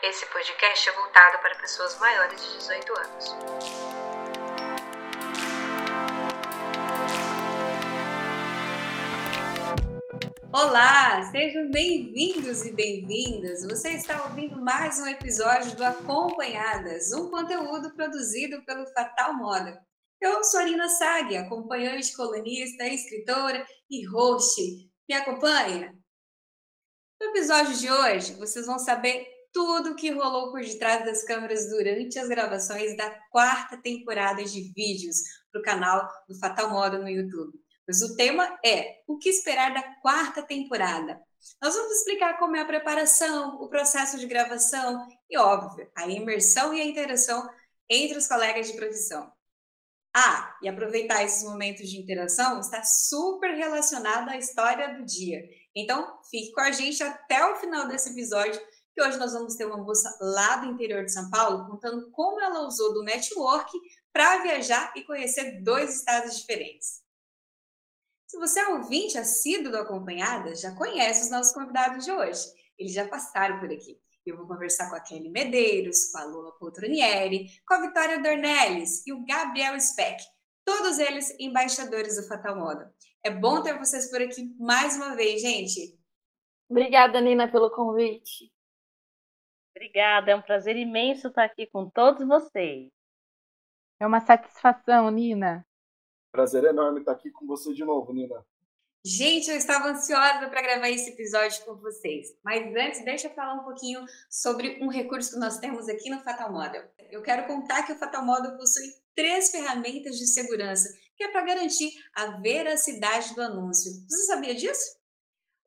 Esse podcast é voltado para pessoas maiores de 18 anos. Olá, sejam bem-vindos e bem-vindas. Você está ouvindo mais um episódio do Acompanhadas, um conteúdo produzido pelo Fatal Moda. Eu sou a Lina Sag, acompanhante, colunista, escritora e host. Me acompanha? No episódio de hoje, vocês vão saber tudo o que rolou por detrás das câmeras durante as gravações da quarta temporada de vídeos para o canal do Fatal Moda no YouTube. Mas o tema é o que esperar da quarta temporada. Nós vamos explicar como é a preparação, o processo de gravação e, óbvio, a imersão e a interação entre os colegas de profissão. Ah, e aproveitar esses momentos de interação está super relacionado à história do dia. Então, fique com a gente até o final desse episódio hoje nós vamos ter uma moça lá do interior de São Paulo contando como ela usou do network para viajar e conhecer dois estados diferentes. Se você é ouvinte assíduo do Acompanhada, já conhece os nossos convidados de hoje. Eles já passaram por aqui. Eu vou conversar com a Kelly Medeiros, com a Lula Poltronieri, com a Vitória Dornelles e o Gabriel Speck. Todos eles embaixadores do Fatal Moda. É bom ter vocês por aqui mais uma vez, gente. Obrigada, Nina, pelo convite. Obrigada, é um prazer imenso estar aqui com todos vocês. É uma satisfação, Nina. Prazer enorme estar aqui com você de novo, Nina. Gente, eu estava ansiosa para gravar esse episódio com vocês. Mas antes, deixa eu falar um pouquinho sobre um recurso que nós temos aqui no Fatal Model. Eu quero contar que o Fatal Model possui três ferramentas de segurança, que é para garantir a veracidade do anúncio. Você sabia disso?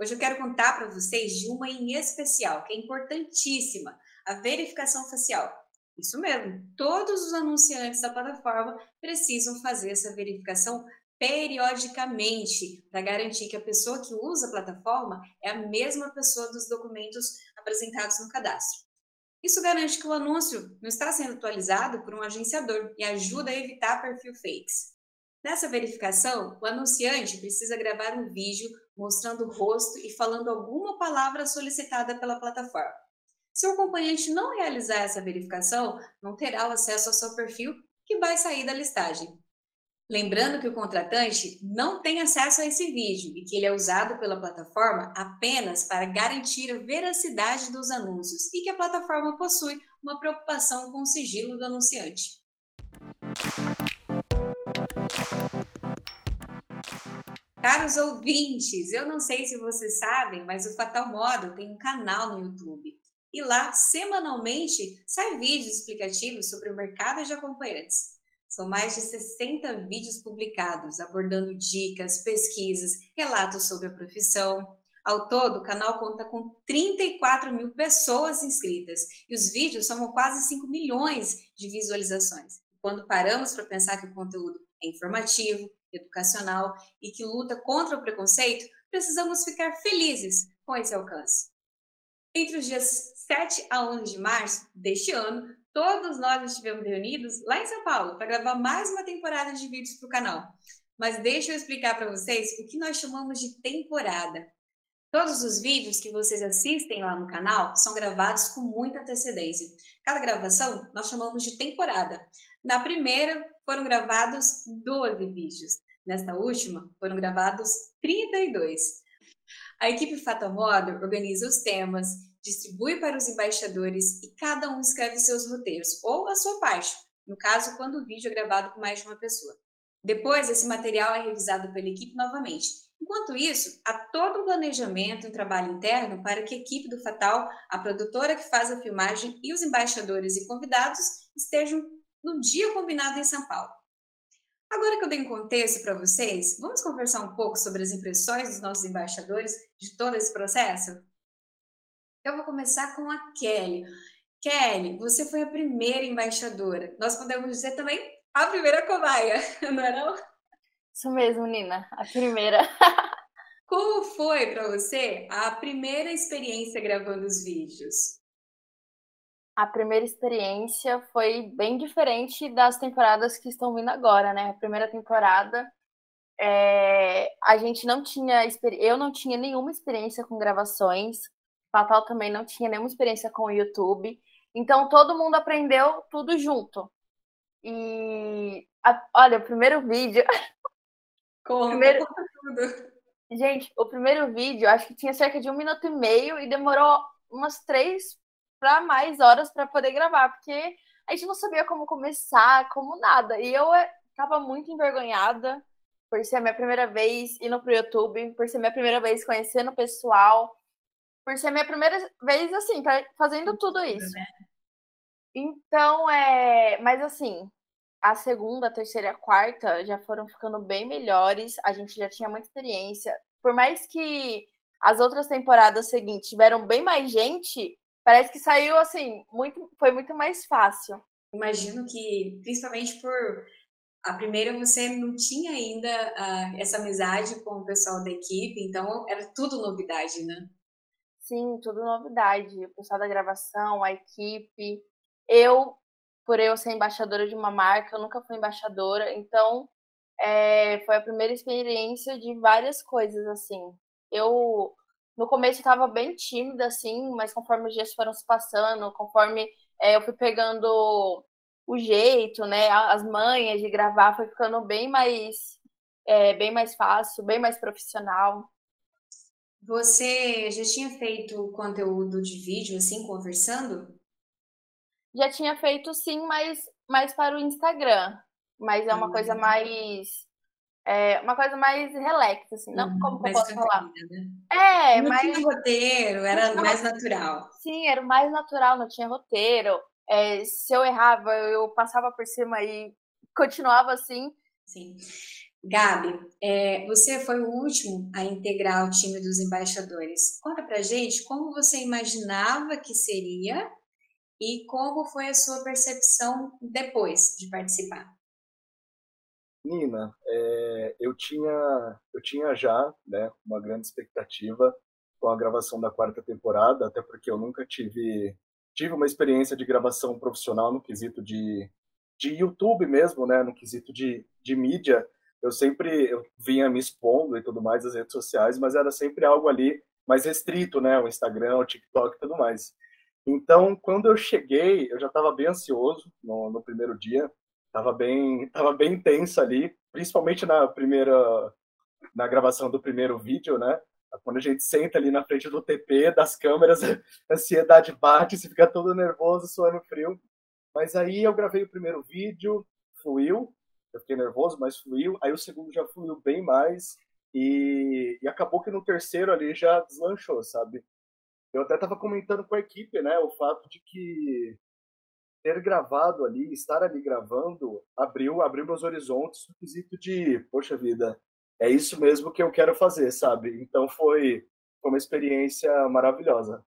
Hoje eu quero contar para vocês de uma em especial, que é importantíssima, a verificação facial. Isso mesmo, todos os anunciantes da plataforma precisam fazer essa verificação periodicamente para garantir que a pessoa que usa a plataforma é a mesma pessoa dos documentos apresentados no cadastro. Isso garante que o anúncio não está sendo atualizado por um agenciador e ajuda a evitar perfil fakes. Nessa verificação, o anunciante precisa gravar um vídeo mostrando o rosto e falando alguma palavra solicitada pela plataforma. Se o acompanhante não realizar essa verificação, não terá o acesso ao seu perfil, que vai sair da listagem. Lembrando que o contratante não tem acesso a esse vídeo e que ele é usado pela plataforma apenas para garantir a veracidade dos anúncios e que a plataforma possui uma preocupação com o sigilo do anunciante. Caros ouvintes, eu não sei se vocês sabem, mas o Fatal Model tem um canal no YouTube. E lá, semanalmente, sai vídeos explicativos sobre o mercado de acompanhantes. São mais de 60 vídeos publicados, abordando dicas, pesquisas, relatos sobre a profissão. Ao todo, o canal conta com 34 mil pessoas inscritas e os vídeos somam quase 5 milhões de visualizações. Quando paramos para pensar que o conteúdo é informativo, educacional e que luta contra o preconceito, precisamos ficar felizes com esse alcance. Entre os dias 7 a 11 de março deste ano, todos nós estivemos reunidos lá em São Paulo para gravar mais uma temporada de vídeos para o canal. Mas deixa eu explicar para vocês o que nós chamamos de temporada. Todos os vídeos que vocês assistem lá no canal são gravados com muita antecedência. Cada gravação nós chamamos de temporada. Na primeira foram gravados 12 vídeos. Nesta última foram gravados 32. A equipe Fatal Modo organiza os temas, distribui para os embaixadores e cada um escreve seus roteiros, ou a sua parte, no caso, quando o vídeo é gravado com mais de uma pessoa. Depois, esse material é revisado pela equipe novamente. Enquanto isso, há todo um planejamento, um trabalho interno para que a equipe do Fatal, a produtora que faz a filmagem e os embaixadores e convidados estejam no dia combinado em São Paulo. Agora que eu dei um contexto para vocês, vamos conversar um pouco sobre as impressões dos nossos embaixadores de todo esse processo? Eu vou começar com a Kelly. Kelly, você foi a primeira embaixadora. Nós podemos dizer também a primeira cobaia, não é não? Isso mesmo, Nina, a primeira. Como foi para você a primeira experiência gravando os vídeos? A primeira experiência foi bem diferente das temporadas que estão vindo agora, né? A primeira temporada, é, a gente não tinha, eu não tinha nenhuma experiência com gravações. Fatal também não tinha nenhuma experiência com o YouTube. Então todo mundo aprendeu tudo junto. E a, olha, o primeiro vídeo. Conta, Primeiro- tudo. Gente, o primeiro vídeo acho que tinha cerca de um minuto e meio e demorou umas três para mais horas para poder gravar, porque a gente não sabia como começar, como nada. E eu eh, tava muito envergonhada por ser a minha primeira vez indo pro YouTube, por ser minha primeira vez conhecendo o pessoal, por ser minha primeira vez assim, fazendo tudo isso. né? Então, é. Mas assim, a segunda, a terceira e a quarta já foram ficando bem melhores. A gente já tinha muita experiência. Por mais que as outras temporadas seguintes tiveram bem mais gente, parece que saiu assim, muito, foi muito mais fácil. Imagino que, principalmente por a primeira você não tinha ainda ah, essa amizade com o pessoal da equipe, então era tudo novidade, né? Sim, tudo novidade. O pessoal da gravação, a equipe. Eu, por eu ser embaixadora de uma marca, eu nunca fui embaixadora, então é, foi a primeira experiência de várias coisas, assim. Eu, no começo, estava bem tímida, assim, mas conforme os dias foram se passando, conforme é, eu fui pegando o jeito, né, as manhas de gravar, foi ficando bem mais, é, bem mais fácil, bem mais profissional. Você já tinha feito conteúdo de vídeo, assim, conversando? Já tinha feito sim, mas mais para o Instagram. Mas é uma coisa mais. É uma coisa mais relax, assim. Não, Uhum, como eu posso falar? né? É, não mas tinha roteiro, era Não. mais natural. sim, era mais natural, não tinha roteiro. É, se eu errava, eu passava por cima e continuava assim. Sim. Gabi, é, você foi o último a integrar o time dos embaixadores. Conta pra gente como você imaginava que seria e como foi a sua percepção depois de participar. Nina, é, eu tinha eu tinha já né, uma grande expectativa com a gravação da quarta temporada, até porque eu nunca tive tive uma experiência de gravação profissional no quesito de, de YouTube mesmo, né, no quesito de, de mídia. Eu sempre eu vinha me expondo e tudo mais nas redes sociais, mas era sempre algo ali mais restrito, né, o Instagram, o TikTok e tudo mais. Então, quando eu cheguei, eu já estava bem ansioso no, no primeiro dia, Tava bem, tava bem tenso ali, principalmente na primeira, na gravação do primeiro vídeo, né? Quando a gente senta ali na frente do TP, das câmeras, a ansiedade bate, você fica todo nervoso, suando frio. Mas aí eu gravei o primeiro vídeo, fluiu, eu fiquei nervoso, mas fluiu. Aí o segundo já fluiu bem mais e, e acabou que no terceiro ali já deslanchou, sabe? Eu até tava comentando com a equipe, né, o fato de que ter gravado ali, estar ali gravando, abriu, abriu meus horizontes no quesito de, poxa vida, é isso mesmo que eu quero fazer, sabe? Então foi, uma experiência maravilhosa.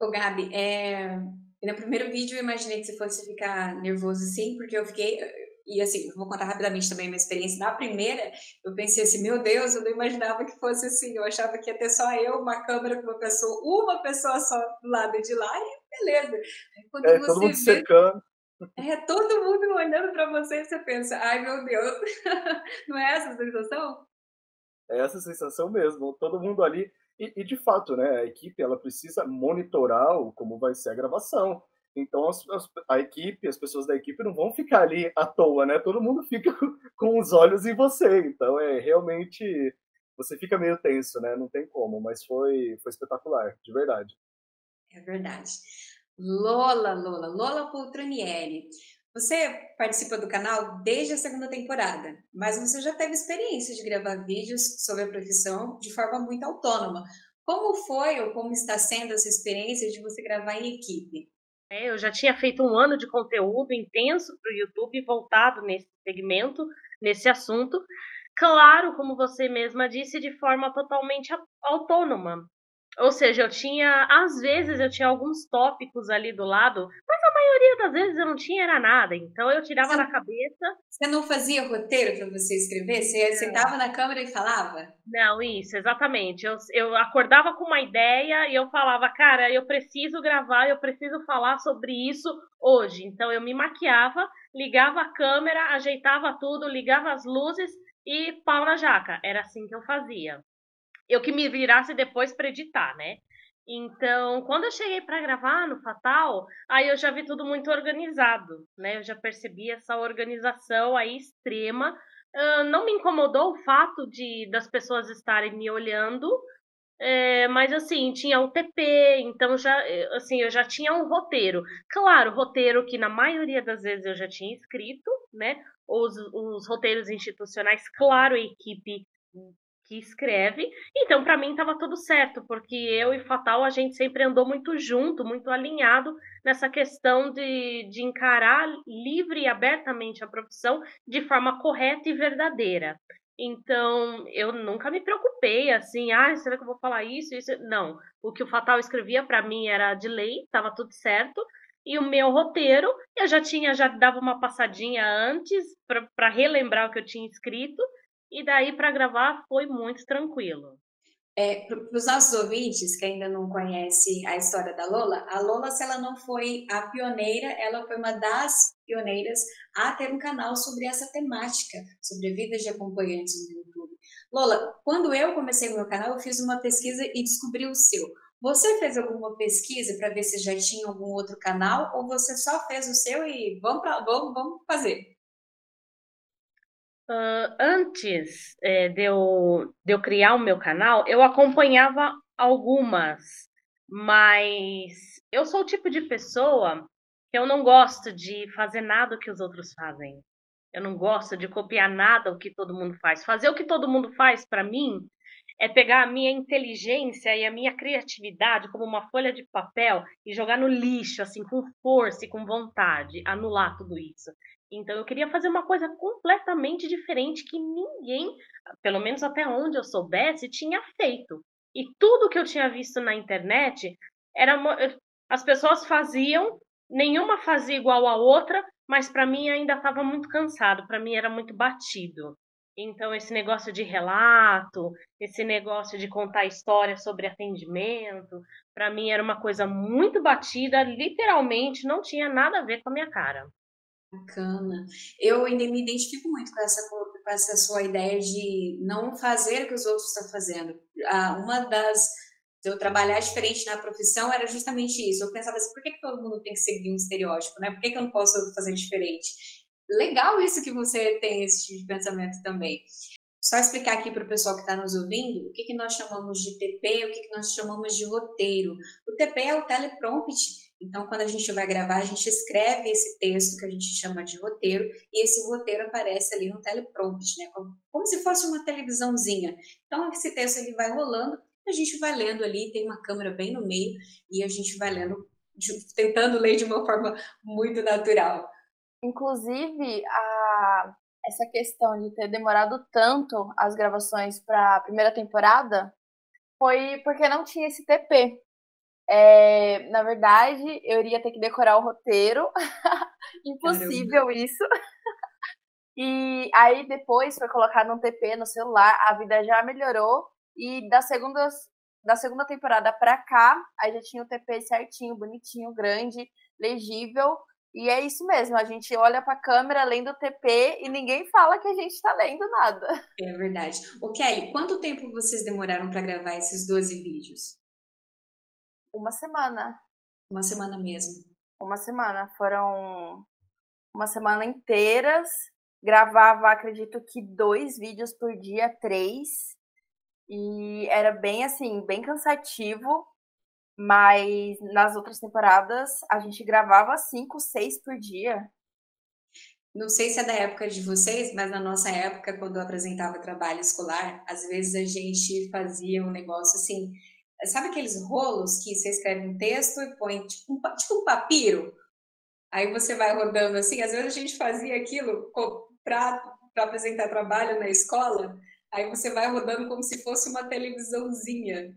Ô, Gabi, é, no primeiro vídeo eu imaginei que você fosse ficar nervoso assim, porque eu fiquei. E assim, vou contar rapidamente também a minha experiência. Na primeira, eu pensei assim, meu Deus, eu não imaginava que fosse assim. Eu achava que ia ter só eu, uma câmera com uma pessoa, uma pessoa só do lado de lá e beleza. Quando É, todo mundo vê, cercando. é todo mundo olhando pra você e você pensa, ai meu Deus, não é essa a sensação? É essa sensação mesmo, todo mundo ali. E, e, de fato, né, a equipe ela precisa monitorar como vai ser a gravação. Então as, as, a equipe, as pessoas da equipe não vão ficar ali à toa, né? Todo mundo fica com os olhos em você. Então é realmente você fica meio tenso, né? Não tem como, mas foi foi espetacular, de verdade. É verdade. Lola, Lola, Lola Poltronieri. Você participa do canal desde a segunda temporada, mas você já teve experiência de gravar vídeos sobre a profissão de forma muito autônoma. Como foi ou como está sendo essa experiência de você gravar em equipe? É, eu já tinha feito um ano de conteúdo intenso para o YouTube voltado nesse segmento, nesse assunto. Claro, como você mesma disse, de forma totalmente autônoma. Ou seja, eu tinha, às vezes eu tinha alguns tópicos ali do lado, mas a maioria das vezes eu não tinha era nada. Então eu tirava Você- na cabeça. Você não fazia roteiro para você escrever? Você sentava na câmera e falava? Não, isso, exatamente. Eu, eu acordava com uma ideia e eu falava, cara, eu preciso gravar, eu preciso falar sobre isso hoje. Então eu me maquiava, ligava a câmera, ajeitava tudo, ligava as luzes e pau na jaca. Era assim que eu fazia. Eu que me virasse depois para editar, né? Então, quando eu cheguei para gravar no Fatal, aí eu já vi tudo muito organizado, né? Eu já percebi essa organização aí extrema. Uh, não me incomodou o fato de das pessoas estarem me olhando, é, mas assim, tinha o TP, então já assim, eu já tinha um roteiro. Claro, roteiro que na maioria das vezes eu já tinha escrito, né? Os, os roteiros institucionais, claro, a equipe que escreve. Então, para mim, estava tudo certo, porque eu e Fatal, a gente sempre andou muito junto, muito alinhado nessa questão de, de encarar livre e abertamente a profissão de forma correta e verdadeira. Então, eu nunca me preocupei assim, ah, será que eu vou falar isso? isso? Não. O que o Fatal escrevia para mim era de lei, estava tudo certo. E o meu roteiro, eu já tinha, já dava uma passadinha antes para relembrar o que eu tinha escrito. E daí para gravar foi muito tranquilo. É, para os nossos ouvintes que ainda não conhecem a história da Lola, a Lola, se ela não foi a pioneira, ela foi uma das pioneiras a ter um canal sobre essa temática, sobre a vida de acompanhantes no YouTube. Lola, quando eu comecei o meu canal, eu fiz uma pesquisa e descobri o seu. Você fez alguma pesquisa para ver se já tinha algum outro canal ou você só fez o seu e vamos, pra, vamos, vamos fazer? Uh, antes é, de, eu, de eu criar o meu canal, eu acompanhava algumas, mas eu sou o tipo de pessoa que eu não gosto de fazer nada que os outros fazem. Eu não gosto de copiar nada o que todo mundo faz. Fazer o que todo mundo faz, para mim, é pegar a minha inteligência e a minha criatividade como uma folha de papel e jogar no lixo, assim, com força e com vontade, anular tudo isso. Então eu queria fazer uma coisa completamente diferente que ninguém, pelo menos até onde eu soubesse, tinha feito. E tudo que eu tinha visto na internet era as pessoas faziam, nenhuma fazia igual a outra, mas para mim ainda estava muito cansado, para mim era muito batido. Então esse negócio de relato, esse negócio de contar história sobre atendimento, para mim era uma coisa muito batida, literalmente não tinha nada a ver com a minha cara. Bacana. Eu ainda me identifico muito com essa, com essa sua ideia de não fazer o que os outros estão fazendo. Uma das. Eu trabalhar diferente na profissão era justamente isso. Eu pensava assim, por que, que todo mundo tem que seguir um estereótipo, né? Por que, que eu não posso fazer diferente? Legal isso que você tem esse tipo de pensamento também. Só explicar aqui para o pessoal que está nos ouvindo o que, que nós chamamos de TP, o que, que nós chamamos de roteiro. O TP é o teleprompt então, quando a gente vai gravar, a gente escreve esse texto que a gente chama de roteiro, e esse roteiro aparece ali no teleprompt, né? Como, como se fosse uma televisãozinha. Então, esse texto ele vai rolando, a gente vai lendo ali, tem uma câmera bem no meio, e a gente vai lendo, tentando ler de uma forma muito natural. Inclusive, a, essa questão de ter demorado tanto as gravações para a primeira temporada foi porque não tinha esse TP. É, na verdade, eu iria ter que decorar o roteiro. Impossível Caramba. isso. e aí depois foi colocado um TP no celular, a vida já melhorou. E da segunda, da segunda temporada pra cá, aí já tinha o TP certinho, bonitinho, grande, legível. E é isso mesmo, a gente olha para a câmera lendo o TP e ninguém fala que a gente está lendo nada. É verdade. O Kelly, quanto tempo vocês demoraram para gravar esses 12 vídeos? Uma semana. Uma semana mesmo. Uma semana. Foram uma semana inteiras. Gravava, acredito que dois vídeos por dia, três. E era bem assim, bem cansativo. Mas nas outras temporadas a gente gravava cinco, seis por dia. Não sei se é da época de vocês, mas na nossa época, quando eu apresentava trabalho escolar, às vezes a gente fazia um negócio assim, Sabe aqueles rolos que você escreve um texto e põe tipo um, tipo um papiro? Aí você vai rodando assim. Às vezes a gente fazia aquilo para apresentar trabalho na escola. Aí você vai rodando como se fosse uma televisãozinha.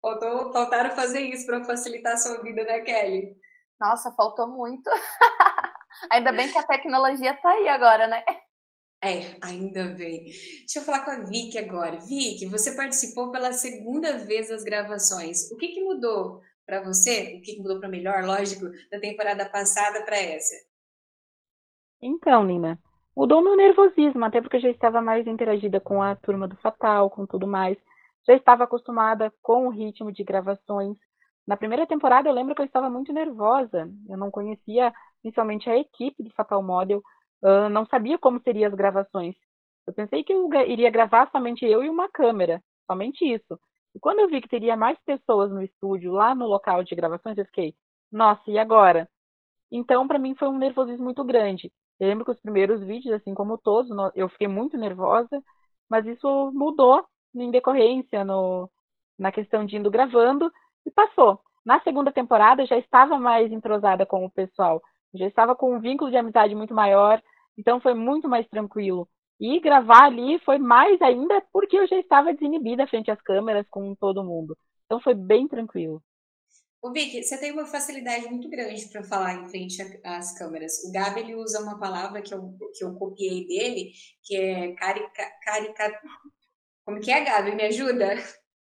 Faltou, faltaram fazer isso para facilitar a sua vida, né, Kelly? Nossa, faltou muito. Ainda bem que a tecnologia está aí agora, né? É, ainda bem. Deixa eu falar com a Vicky agora. Vicky, você participou pela segunda vez das gravações. O que, que mudou para você? O que, que mudou para melhor, lógico, da temporada passada para essa? Então, Nina, mudou meu nervosismo, até porque eu já estava mais interagida com a turma do Fatal, com tudo mais. Já estava acostumada com o ritmo de gravações. Na primeira temporada eu lembro que eu estava muito nervosa. Eu não conhecia principalmente a equipe do Fatal Model, não sabia como seriam as gravações. Eu pensei que eu iria gravar somente eu e uma câmera, somente isso. E quando eu vi que teria mais pessoas no estúdio, lá no local de gravações, eu fiquei, nossa, e agora? Então, para mim, foi um nervosismo muito grande. Eu lembro que os primeiros vídeos, assim como todos, eu fiquei muito nervosa, mas isso mudou em decorrência no, na questão de indo gravando e passou. Na segunda temporada, já estava mais entrosada com o pessoal, já estava com um vínculo de amizade muito maior, então foi muito mais tranquilo. E gravar ali foi mais ainda porque eu já estava desinibida frente às câmeras com todo mundo. Então foi bem tranquilo. O Vicky, você tem uma facilidade muito grande para falar em frente às câmeras. O Gabi ele usa uma palavra que eu, que eu copiei dele, que é carica, carica... Como que é, Gabi? Me ajuda?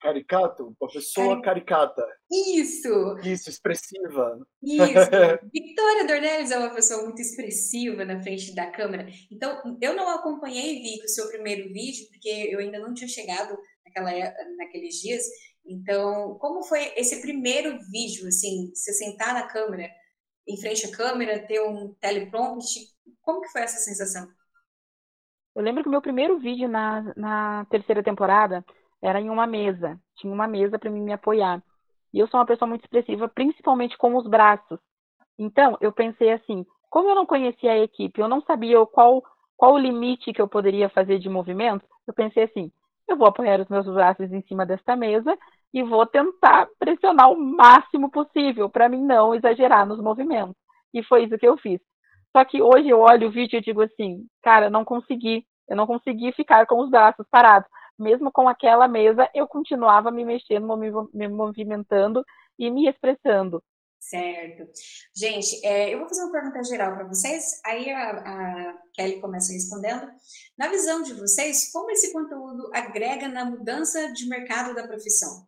Caricato? Uma pessoa Cari... caricata. Isso! Isso, expressiva. Isso! Victoria Dornelles é uma pessoa muito expressiva na frente da câmera. Então, eu não acompanhei, Vicky, o seu primeiro vídeo, porque eu ainda não tinha chegado naquela, naqueles dias. Então, como foi esse primeiro vídeo, assim, você sentar na câmera, em frente à câmera, ter um teleprompt, como que foi essa sensação? Eu lembro que o meu primeiro vídeo na, na terceira temporada era em uma mesa. Tinha uma mesa para mim me apoiar. E eu sou uma pessoa muito expressiva, principalmente com os braços. Então, eu pensei assim, como eu não conhecia a equipe, eu não sabia qual, qual o limite que eu poderia fazer de movimento, eu pensei assim, eu vou apoiar os meus braços em cima desta mesa e vou tentar pressionar o máximo possível para mim não exagerar nos movimentos. E foi isso que eu fiz. Só que hoje eu olho o vídeo e digo assim, cara, não consegui, eu não consegui ficar com os braços parados mesmo com aquela mesa, eu continuava me mexendo, me movimentando e me expressando. Certo. Gente, é, eu vou fazer uma pergunta geral para vocês, aí a, a, Kelly começa respondendo. Na visão de vocês, como esse conteúdo agrega na mudança de mercado da profissão?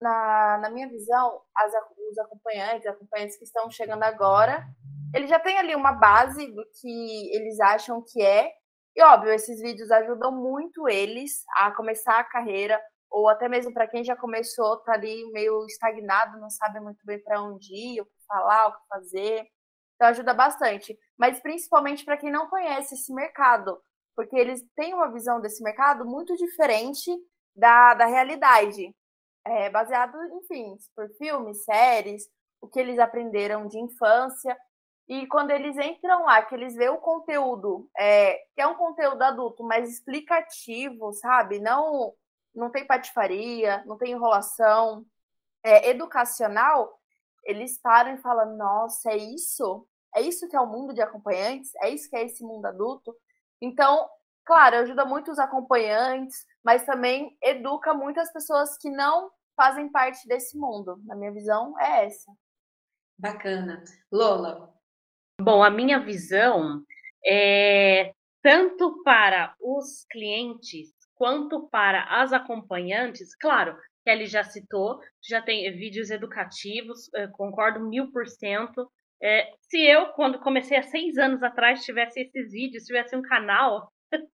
Na, na minha visão, as, os acompanhantes, acompanhantes que estão chegando agora, eles já têm ali uma base do que eles acham que é e óbvio, esses vídeos ajudam muito eles a começar a carreira, ou até mesmo para quem já começou, tá ali meio estagnado, não sabe muito bem para onde ir, o que falar, o que fazer. Então ajuda bastante. Mas principalmente para quem não conhece esse mercado, porque eles têm uma visão desse mercado muito diferente da, da realidade. É, baseado, enfim, por filmes, séries, o que eles aprenderam de infância. E quando eles entram lá, que eles veem o conteúdo, é, que é um conteúdo adulto, mas explicativo, sabe? Não, não tem patifaria, não tem enrolação, é educacional, eles param e falam: nossa, é isso? É isso que é o mundo de acompanhantes? É isso que é esse mundo adulto? Então, claro, ajuda muito os acompanhantes, mas também educa muitas pessoas que não fazem parte desse mundo. Na minha visão, é essa. Bacana. Lola, Bom, a minha visão é tanto para os clientes quanto para as acompanhantes, claro, Kelly já citou, já tem vídeos educativos, concordo mil por cento. É, se eu, quando comecei há seis anos atrás, tivesse esses vídeos, tivesse um canal,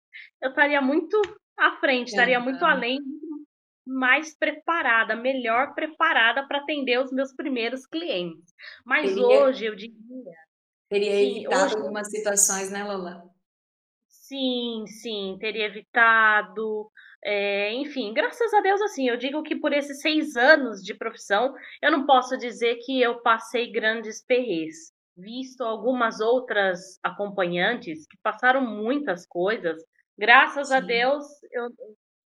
eu estaria muito à frente, estaria muito além, mais preparada, melhor preparada para atender os meus primeiros clientes. Mas hoje eu diria Teria sim, evitado hoje... algumas situações, né, Lola? Sim, sim, teria evitado. É, enfim, graças a Deus, assim, eu digo que por esses seis anos de profissão, eu não posso dizer que eu passei grandes perrês. Visto algumas outras acompanhantes que passaram muitas coisas, graças sim. a Deus, eu,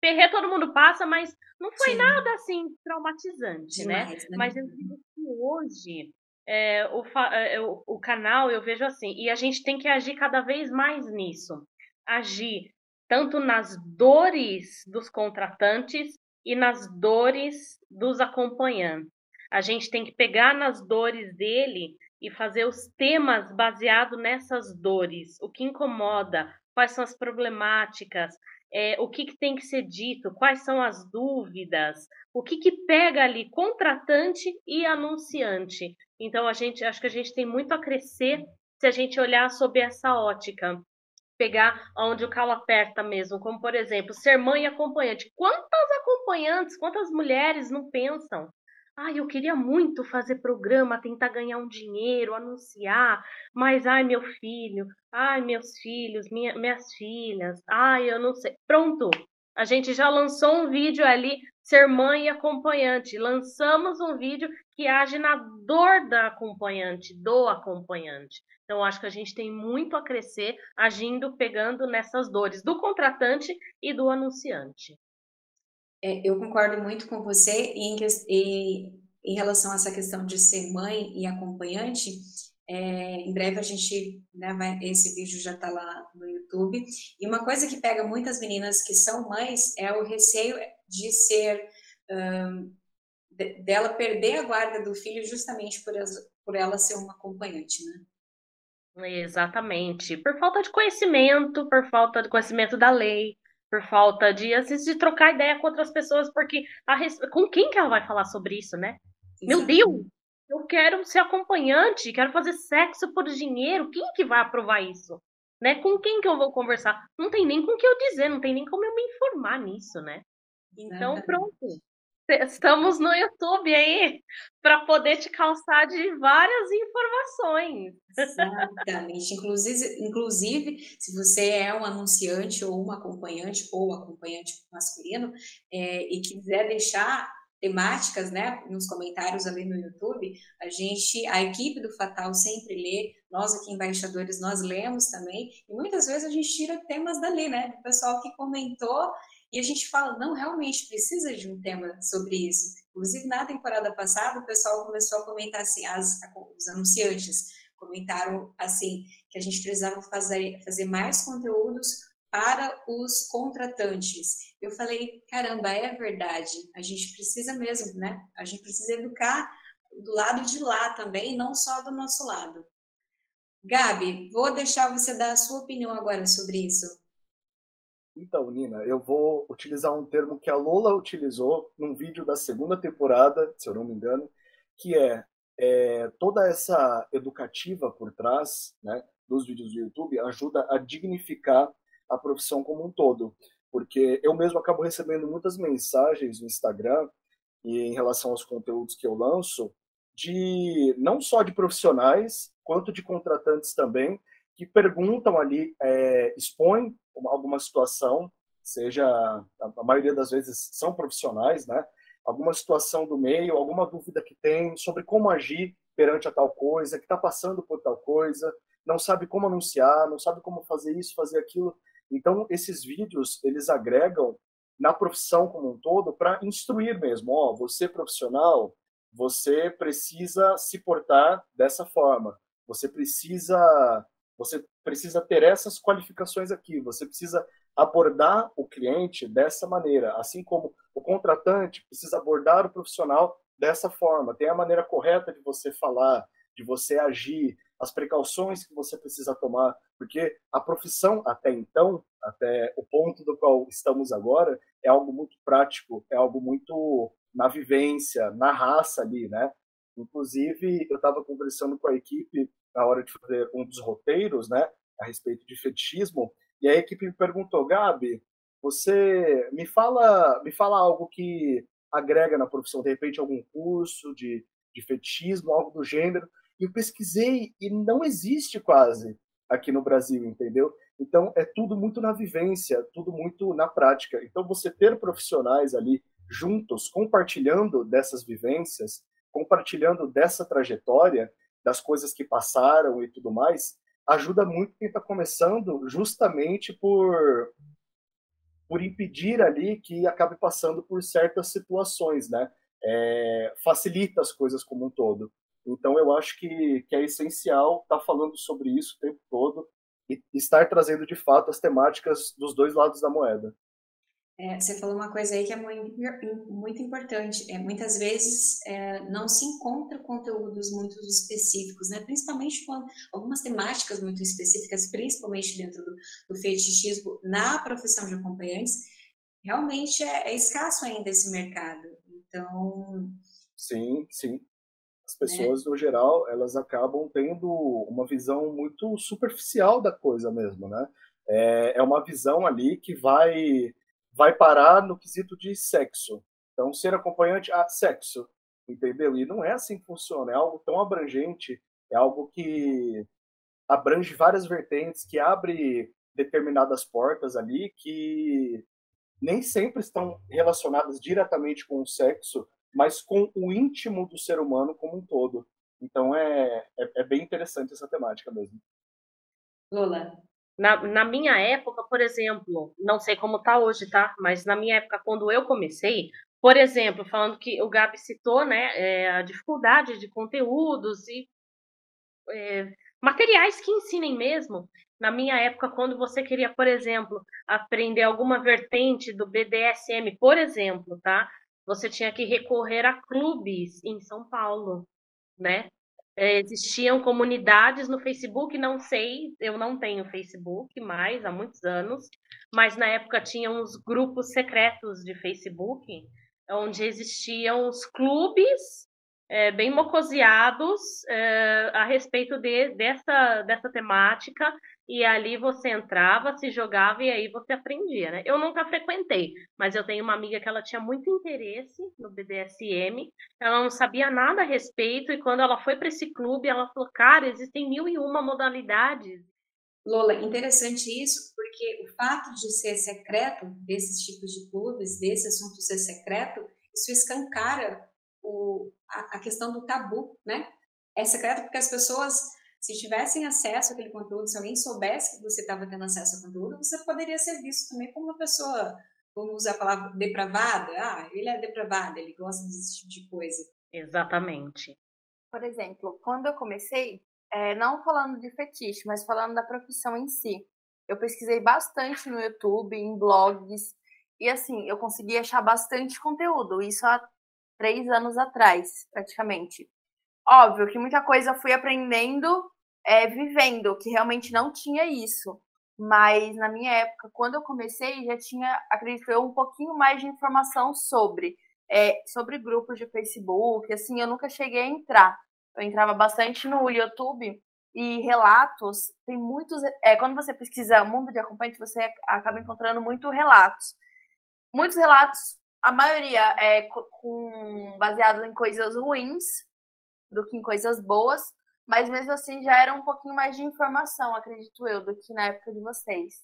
perrê todo mundo passa, mas não foi sim. nada assim traumatizante, né? Demais, né? né? Mas eu digo que hoje é, o, é, o, o canal eu vejo assim, e a gente tem que agir cada vez mais nisso. Agir tanto nas dores dos contratantes e nas dores dos acompanhantes. A gente tem que pegar nas dores dele e fazer os temas baseados nessas dores, o que incomoda, quais são as problemáticas, é, o que, que, tem que ser dito, quais são as dúvidas, o que, que pega ali contratante e anunciante. Então a gente acho que a gente tem muito a crescer se a gente olhar sob essa ótica. Pegar onde o calo aperta mesmo, como por exemplo, ser mãe acompanhante. Quantas acompanhantes, quantas mulheres não pensam? Ai, eu queria muito fazer programa, tentar ganhar um dinheiro, anunciar, mas ai, meu filho, ai, meus filhos, minha, minhas filhas, ai, eu não sei. Pronto, a gente já lançou um vídeo ali, ser mãe e acompanhante. Lançamos um vídeo que age na dor da acompanhante, do acompanhante. Então, acho que a gente tem muito a crescer agindo, pegando nessas dores do contratante e do anunciante. É, eu concordo muito com você em, em, em, relação a essa questão de ser mãe e acompanhante. É, em breve a gente, né, vai, esse vídeo já está lá no YouTube. E uma coisa que pega muitas meninas que são mães é o receio de ser um, de, dela perder a guarda do filho justamente por, as, por ela ser uma acompanhante, né? Exatamente, por falta de conhecimento, por falta de conhecimento da lei, por falta de, às vezes, de trocar ideia com outras pessoas, porque a, com quem que ela vai falar sobre isso, né? Meu Deus, eu quero ser acompanhante, quero fazer sexo por dinheiro, quem que vai aprovar isso? Né? Com quem que eu vou conversar? Não tem nem com o que eu dizer, não tem nem como eu me informar nisso, né? Então, pronto. Estamos no YouTube aí para poder te calçar de várias informações. Exatamente. Inclusive, inclusive, se você é um anunciante ou uma acompanhante ou acompanhante masculino é, e quiser deixar temáticas, né, nos comentários ali no YouTube, a gente, a equipe do Fatal sempre lê, nós aqui embaixadores nós lemos também, e muitas vezes a gente tira temas dali, né, do pessoal que comentou e a gente fala, não, realmente precisa de um tema sobre isso. Inclusive, na temporada passada, o pessoal começou a comentar assim, as, os anunciantes comentaram assim, que a gente precisava fazer, fazer mais conteúdos para os contratantes. Eu falei, caramba, é verdade, a gente precisa mesmo, né? A gente precisa educar do lado de lá também, não só do nosso lado. Gabi, vou deixar você dar a sua opinião agora sobre isso. Então, Nina, eu vou utilizar um termo que a Lola utilizou num vídeo da segunda temporada, se eu não me engano, que é, é toda essa educativa por trás né, dos vídeos do YouTube ajuda a dignificar a profissão como um todo. Porque eu mesmo acabo recebendo muitas mensagens no Instagram e em relação aos conteúdos que eu lanço, de não só de profissionais, quanto de contratantes também, que perguntam ali, é, expõem alguma situação, seja, a maioria das vezes são profissionais, né? Alguma situação do meio, alguma dúvida que tem sobre como agir perante a tal coisa, que está passando por tal coisa, não sabe como anunciar, não sabe como fazer isso, fazer aquilo. Então, esses vídeos, eles agregam na profissão como um todo para instruir mesmo. Ó, você profissional, você precisa se portar dessa forma. Você precisa você precisa ter essas qualificações aqui, você precisa abordar o cliente dessa maneira, assim como o contratante precisa abordar o profissional dessa forma. Tem a maneira correta de você falar, de você agir, as precauções que você precisa tomar, porque a profissão até então, até o ponto do qual estamos agora, é algo muito prático, é algo muito na vivência, na raça ali, né? Inclusive, eu estava conversando com a equipe na hora de fazer um dos roteiros, né, a respeito de fetichismo, e a equipe me perguntou, Gabi, você me fala, me fala algo que agrega na profissão, de repente algum curso de, de fetichismo, algo do gênero, e eu pesquisei e não existe quase aqui no Brasil, entendeu? Então é tudo muito na vivência, tudo muito na prática. Então você ter profissionais ali juntos, compartilhando dessas vivências, compartilhando dessa trajetória, das coisas que passaram e tudo mais, ajuda muito quem está começando justamente por por impedir ali que acabe passando por certas situações, né? É, facilita as coisas como um todo. Então eu acho que, que é essencial estar tá falando sobre isso o tempo todo e estar trazendo de fato as temáticas dos dois lados da moeda. É, você falou uma coisa aí que é muito, muito importante. É, muitas vezes é, não se encontra conteúdos muito específicos, né? principalmente quando algumas temáticas muito específicas, principalmente dentro do, do fetichismo na profissão de acompanhantes, realmente é, é escasso ainda esse mercado. Então. Sim, sim. As pessoas, é. no geral, elas acabam tendo uma visão muito superficial da coisa mesmo, né? É, é uma visão ali que vai vai parar no quesito de sexo. Então, ser acompanhante, ah, sexo. entendeu? E não é assim que funciona, é algo tão abrangente, é algo que abrange várias vertentes, que abre determinadas portas ali que nem sempre estão relacionadas diretamente com o sexo, mas com o íntimo do ser humano como um todo. Então é, é, é bem interessante essa temática mesmo. Lula. Na, na minha época, por exemplo, não sei como está hoje, tá? Mas na minha época, quando eu comecei, por exemplo, falando que o Gabi citou, né, é, a dificuldade de conteúdos e é, materiais que ensinem mesmo. Na minha época, quando você queria, por exemplo, aprender alguma vertente do BDSM, por exemplo, tá? Você tinha que recorrer a clubes em São Paulo, né? É, existiam comunidades no Facebook, não sei, eu não tenho Facebook mais há muitos anos, mas na época tinha uns grupos secretos de Facebook, onde existiam os clubes é, bem mocoseados é, a respeito de, dessa, dessa temática, e ali você entrava, se jogava e aí você aprendia, né? Eu nunca frequentei, mas eu tenho uma amiga que ela tinha muito interesse no BDSM, ela não sabia nada a respeito, e quando ela foi para esse clube, ela falou, cara, existem mil e uma modalidades. Lola, interessante isso, porque o fato de ser secreto, desses tipos de clubes, desse assunto ser secreto, isso escancara o, a, a questão do tabu, né? É secreto porque as pessoas, se tivessem acesso àquele conteúdo, se alguém soubesse que você estava tendo acesso ao conteúdo, você poderia ser visto também como uma pessoa, vamos usar a palavra depravada, ah, ele é depravado, ele gosta desse tipo de coisa. Exatamente. Por exemplo, quando eu comecei, é, não falando de fetiche, mas falando da profissão em si, eu pesquisei bastante no YouTube, em blogs, e assim, eu consegui achar bastante conteúdo. Isso há três anos atrás, praticamente. Óbvio que muita coisa eu fui aprendendo é, vivendo, que realmente não tinha isso. Mas na minha época, quando eu comecei, já tinha, acredito eu, um pouquinho mais de informação sobre. É, sobre grupos de Facebook, assim, eu nunca cheguei a entrar. Eu entrava bastante no YouTube e relatos, tem muitos. É, quando você pesquisa mundo de acompanhante, você acaba encontrando muito relatos. Muitos relatos a maioria é com, baseado em coisas ruins do que em coisas boas, mas mesmo assim já era um pouquinho mais de informação, acredito eu, do que na época de vocês.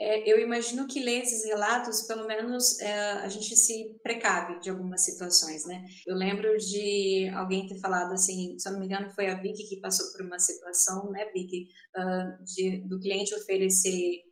É, eu imagino que ler esses relatos, pelo menos é, a gente se precave de algumas situações, né? Eu lembro de alguém ter falado assim, se eu não me engano, foi a Vicky que passou por uma situação, né, Vicky, uh, de, do cliente oferecer,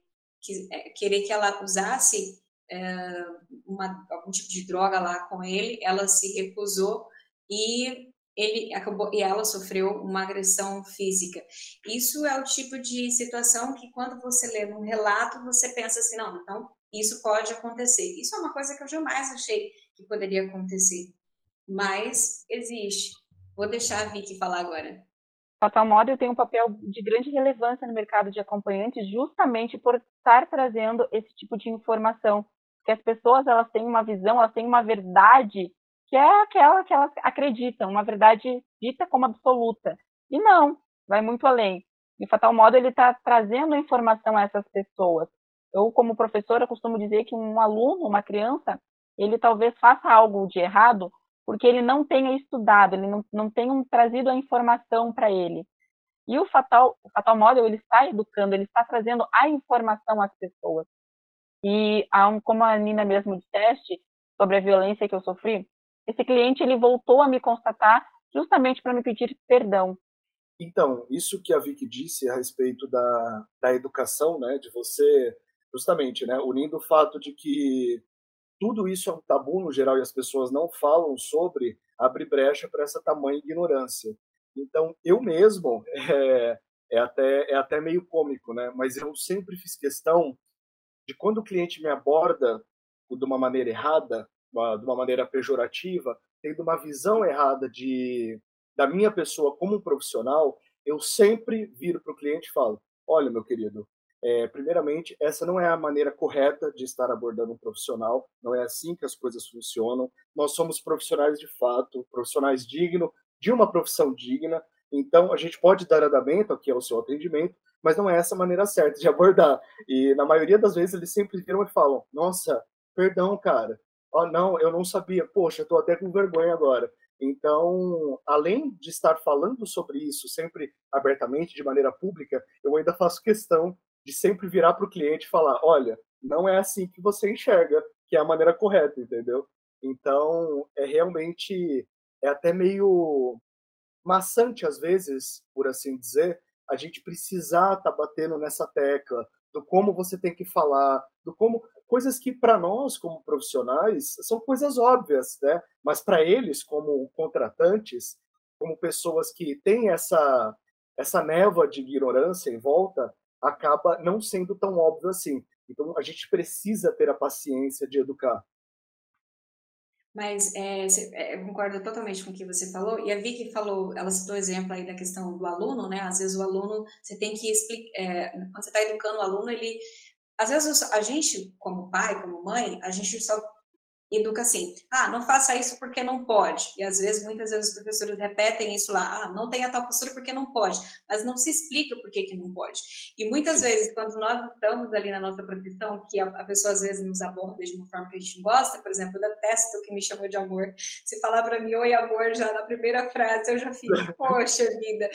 que, é, querer que ela usasse é, uma, algum tipo de droga lá com ele, ela se recusou e ele acabou e ela sofreu uma agressão física. Isso é o tipo de situação que quando você lê um relato, você pensa assim, não, então isso pode acontecer. Isso é uma coisa que eu jamais achei que poderia acontecer, mas existe. Vou deixar a Vicky falar agora. Fatal Model tem um papel de grande relevância no mercado de acompanhantes justamente por estar trazendo esse tipo de informação que as pessoas elas têm uma visão, elas têm uma verdade que é aquela que elas acreditam, uma verdade dita como absoluta. E não, vai muito além. E o Fatal Modo ele está trazendo informação a essas pessoas. Eu, como professora, costumo dizer que um aluno, uma criança, ele talvez faça algo de errado porque ele não tenha estudado, ele não, não tenha trazido a informação para ele. E o Fatal, o Fatal Model, ele está educando, ele está trazendo a informação às pessoas. E como a Nina mesmo disseste sobre a violência que eu sofri, esse cliente ele voltou a me constatar justamente para me pedir perdão. Então, isso que a Vicky disse a respeito da, da educação, né, de você, justamente, né, unindo o fato de que tudo isso é um tabu no geral e as pessoas não falam sobre, abre brecha para essa tamanha ignorância. Então, eu mesmo, é, é, até, é até meio cômico, né, mas eu sempre fiz questão de quando o cliente me aborda de uma maneira errada, de uma maneira pejorativa, tendo uma visão errada de da minha pessoa como um profissional, eu sempre viro para o cliente e falo: olha, meu querido, é, primeiramente, essa não é a maneira correta de estar abordando um profissional, não é assim que as coisas funcionam. Nós somos profissionais de fato, profissionais dignos, de uma profissão digna, então a gente pode dar andamento aqui ao seu atendimento, mas não é essa a maneira certa de abordar. E na maioria das vezes eles sempre viram e falam: Nossa, perdão, cara. oh, não, eu não sabia, poxa, estou até com vergonha agora. Então, além de estar falando sobre isso sempre abertamente, de maneira pública, eu ainda faço questão de sempre virar para o cliente e falar: olha, não é assim que você enxerga, que é a maneira correta, entendeu? Então, é realmente, é até meio maçante às vezes, por assim dizer, a gente precisar estar tá batendo nessa tecla do como você tem que falar, do como coisas que para nós como profissionais são coisas óbvias, né? Mas para eles como contratantes, como pessoas que têm essa essa névoa de ignorância em volta, acaba não sendo tão óbvio assim. Então a gente precisa ter a paciência de educar. Mas é, é, eu concordo totalmente com o que você falou. E a Vicky falou, ela citou exemplo aí da questão do aluno, né? Às vezes o aluno, você tem que explicar, é, quando você está educando o aluno, ele, às vezes a gente, como pai, como mãe, a gente só educa assim, ah, não faça isso porque não pode. E às vezes, muitas vezes os professores repetem isso lá, ah, não tenha tal postura porque não pode, mas não se explica por que, que não pode. E muitas Sim. vezes, quando nós estamos ali na nossa profissão, que a, a, pessoa às vezes nos aborda de uma forma que a gente não gosta, por exemplo, eu detesto que me chamou de amor. Se falar para mim, oi amor, já na primeira frase eu já fico, poxa vida.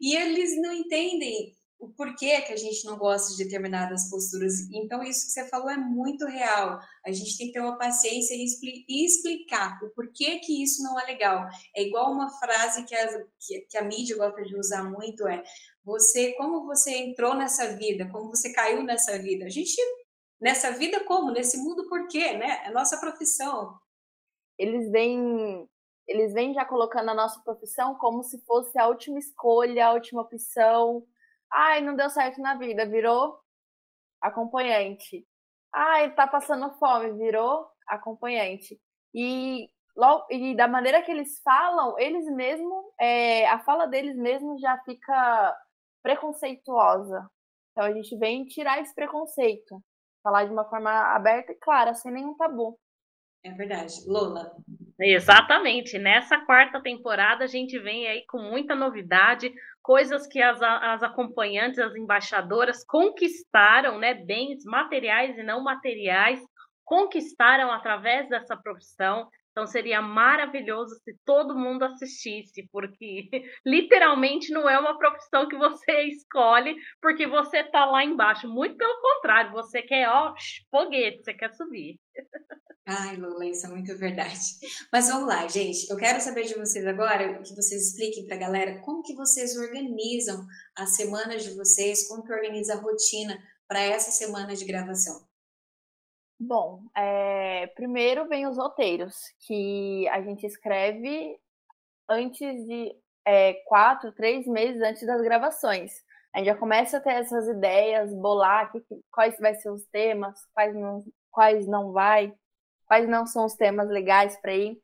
E eles não entendem o porquê que a gente não gosta de determinadas posturas. Então, isso que você falou é muito real. A gente tem que ter uma paciência e, expli explicar o porquê que isso não é legal. É igual uma frase que a, que, que a mídia gosta de usar muito, é você, como você entrou nessa vida, como você caiu nessa vida. A gente, nessa vida como? Nesse mundo por quê, né? É nossa profissão. Eles vêm eles vêm já colocando a nossa profissão como se fosse a última escolha, a última opção, Ai, não deu certo na vida, virou acompanhante. Ai, tá passando fome, virou acompanhante. E, logo, e da maneira que eles falam, eles mesmos, é, a fala deles mesmos já fica preconceituosa. Então a gente vem tirar esse preconceito. Falar de uma forma aberta e clara, sem nenhum tabu. É verdade. Lola. Exatamente. Nessa quarta temporada a gente vem aí com muita novidade, coisas que as, as acompanhantes, as embaixadoras conquistaram, né, bens materiais e não materiais, conquistaram através dessa profissão. Então seria maravilhoso se todo mundo assistisse, porque literalmente não é uma profissão que você escolhe porque você está lá embaixo. Muito pelo contrário, você quer, ó, foguete, você quer subir. Ai, Lula, isso é muito verdade. Mas vamos lá, gente. Eu quero saber de vocês agora, que vocês expliquem para a galera como que vocês organizam as semanas de vocês, como que organiza a rotina para essa semana de gravação. Bom, é, primeiro vem os roteiros, que a gente escreve antes de é, quatro, três meses antes das gravações. A gente já começa a ter essas ideias, bolar que, quais vai ser os temas, quais não, quais não vai quais não são os temas legais para ir.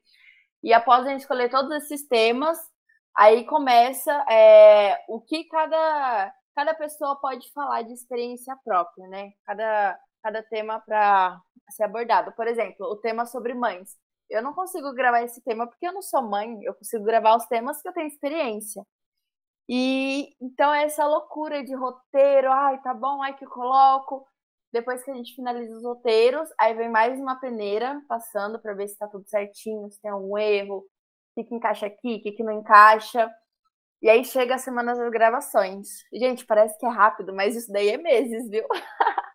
E após a gente escolher todos esses temas, aí começa é, o que cada, cada pessoa pode falar de experiência própria, né? Cada, cada tema para ser abordado. Por exemplo, o tema sobre mães. Eu não consigo gravar esse tema porque eu não sou mãe, eu consigo gravar os temas que eu tenho experiência. E então é essa loucura de roteiro, ai, tá bom, ai que eu coloco. Depois que a gente finaliza os roteiros, aí vem mais uma peneira passando para ver se está tudo certinho, se tem algum erro, o que, que encaixa aqui, o que, que não encaixa. E aí chega a semana das gravações. Gente, parece que é rápido, mas isso daí é meses, viu?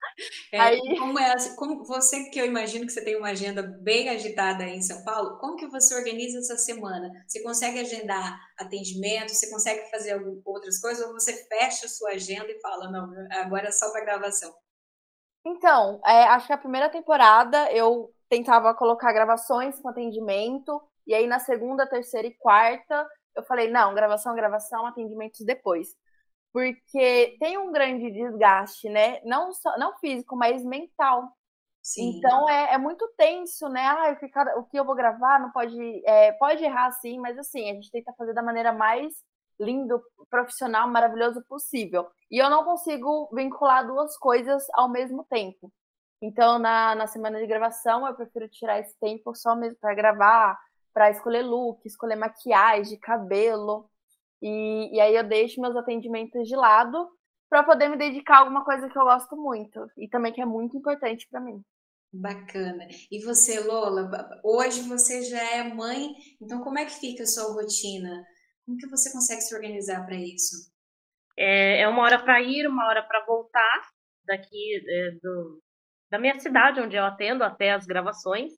É, aí... como, é, como você que eu imagino que você tem uma agenda bem agitada aí em São Paulo, como que você organiza essa semana? Você consegue agendar atendimento? Você consegue fazer outras coisas? Ou você fecha a sua agenda e fala, não, agora é só para gravação? Então, é, acho que a primeira temporada eu tentava colocar gravações com atendimento, e aí na segunda, terceira e quarta eu falei, não, gravação, gravação, atendimentos depois. Porque tem um grande desgaste, né? Não, só, não físico, mas mental. Sim. Então é, é muito tenso, né? Ah, o que, o que eu vou gravar não pode. É, pode errar sim, mas assim, a gente tenta fazer da maneira mais lindo, profissional, maravilhoso possível. E eu não consigo vincular duas coisas ao mesmo tempo. Então, na, na semana de gravação, eu prefiro tirar esse tempo só mesmo para gravar, para escolher look, escolher maquiagem, cabelo. E, e aí eu deixo meus atendimentos de lado para poder me dedicar a alguma coisa que eu gosto muito e também que é muito importante para mim. Bacana. E você, Lola, hoje você já é mãe, então como é que fica a sua rotina? Como que você consegue se organizar para isso? É, é, uma hora para ir, uma hora para voltar daqui é, do, da minha cidade, onde eu atendo, até as gravações.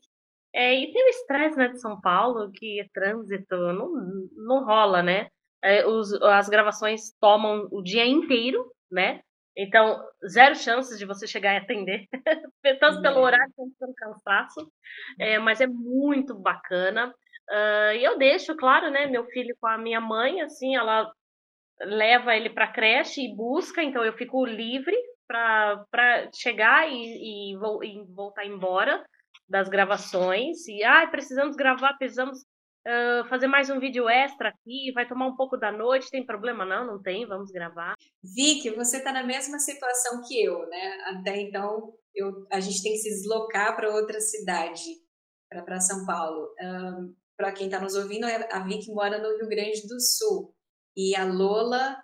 É, e tem o estresse né, de São Paulo, que é trânsito, não, não rola, né? É, os, as gravações tomam o dia inteiro, né? Então, zero chances de você chegar e atender, tanto pelo horário quanto pelo cansaço, é, mas é muito bacana. Uh, e eu deixo, claro, né, meu filho com a minha mãe, assim, ela leva ele para creche e busca, então eu fico livre para chegar e, e, vou, e, voltar embora das gravações. E, ah, precisamos gravar, precisamos uh, fazer mais um vídeo extra aqui, vai tomar um pouco da noite, tem problema? Não, não tem, vamos gravar. Vicky, você está na mesma situação que eu, né? Até então, eu, a gente tem que se deslocar para outra cidade, para São Paulo. Um, para quem está nos ouvindo, a Vicky mora no Rio Grande do Sul. E a Lola,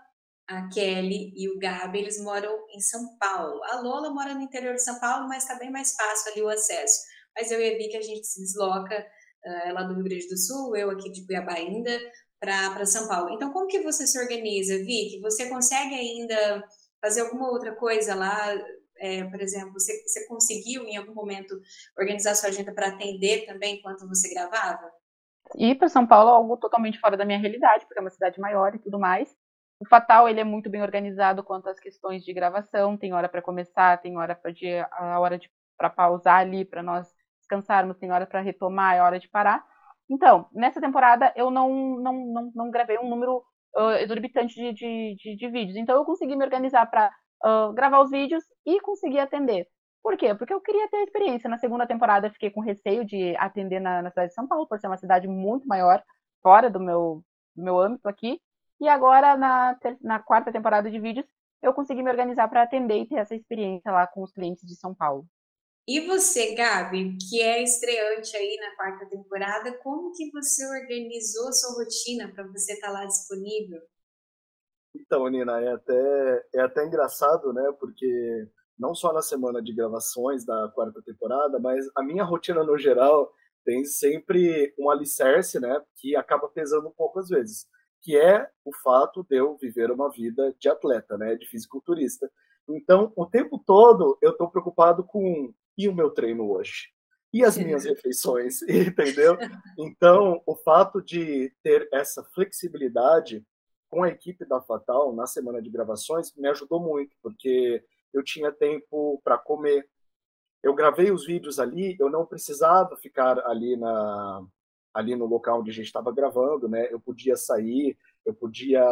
a Kelly e o Gabi, eles moram em São Paulo. A Lola mora no interior de São Paulo, mas está bem mais fácil ali o acesso. Mas eu e a Vicky, a gente se desloca uh, ela do Rio Grande do Sul, eu aqui de Cuiabá ainda, para São Paulo. Então, como que você se organiza, Vicky? Você consegue ainda fazer alguma outra coisa lá? É, por exemplo, você, você conseguiu em algum momento organizar sua agenda para atender também enquanto você gravava? Ir para São Paulo é algo totalmente fora da minha realidade, porque é uma cidade maior e tudo mais. O Fatal ele é muito bem organizado quanto às questões de gravação, tem hora para começar, tem hora para a hora para pausar ali para nós descansarmos, tem hora para retomar, é hora de parar. Então, nessa temporada eu não, não, não, não gravei um número uh, exorbitante de, de, de, de, vídeos. Então eu consegui me organizar para uh, gravar os vídeos e conseguir atender. Por quê? Porque eu queria ter experiência. Na segunda temporada eu fiquei com receio de atender na, na cidade de São Paulo, por ser uma cidade muito maior, fora do meu, do meu âmbito aqui. E agora, na, na quarta temporada de vídeos, eu consegui me organizar para atender e ter essa experiência lá com os clientes de São Paulo. E você, Gabi, que é estreante aí na quarta temporada, como que você organizou a sua rotina para você estar tá lá disponível? Então, Nina, é até, é até engraçado, né? Porque não só na semana de gravações da quarta temporada, mas a minha rotina no geral tem sempre um alicerce, né? Que acaba pesando um pouco às vezes, que é o fato de eu viver uma vida de atleta, né? De fisiculturista. Então, o tempo todo eu estou preocupado com e o meu treino hoje? E as minhas refeições, entendeu? Então, o fato de ter essa flexibilidade com a equipe da Fatal na semana de gravações me ajudou muito, porque eu tinha tempo para comer. Eu gravei os vídeos ali, eu não precisava ficar ali na ali no local onde a gente estava gravando, né? Eu podia sair, eu podia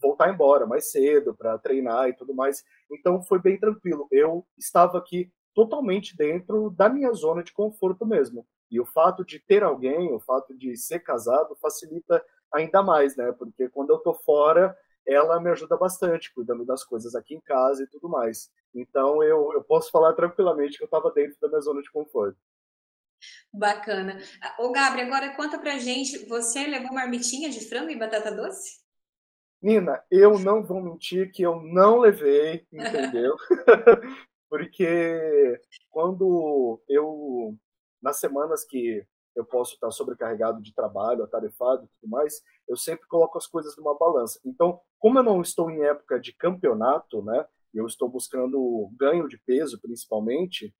voltar embora mais cedo para treinar e tudo mais. Então foi bem tranquilo. Eu estava aqui totalmente dentro da minha zona de conforto mesmo. E o fato de ter alguém, o fato de ser casado, facilita ainda mais, né? Porque quando eu tô fora, ela me ajuda bastante, cuidando das coisas aqui em casa e tudo mais. Então eu, eu posso falar tranquilamente que eu estava dentro da minha zona de conforto. Bacana. Ô, Gabriel, agora conta pra gente, você levou marmitinha de frango e batata doce? Nina, eu não vou mentir que eu não levei, entendeu? porque quando eu, nas semanas que eu posso estar sobrecarregado de trabalho, atarefado e tudo mais, eu sempre coloco as coisas numa balança. Então, como eu não estou em época de campeonato, né, eu estou buscando ganho de peso principalmente,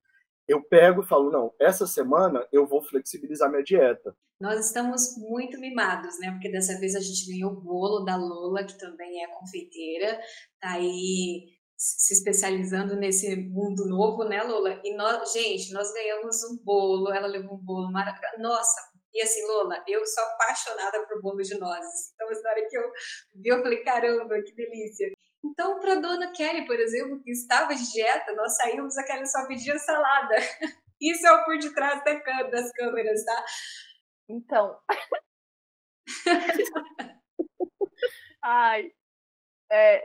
eu pego e falo, não, essa semana eu vou flexibilizar minha dieta. Nós estamos muito mimados, né? Porque dessa vez a gente ganhou o bolo da Lola, que também é confeiteira, tá aí se especializando nesse mundo novo, né, Lola? E nós, gente, nós ganhamos um bolo, ela levou um bolo maravilhoso. Nossa, e assim, Lola, eu sou apaixonada por bolo de nozes. Então, na hora que eu vi, eu falei, caramba, que delícia. Então, para dona Kelly, por exemplo, que estava de dieta, nós saímos, a Kelly só pedia salada. Isso é o por detrás das câmeras, tá? Então. Ai. É,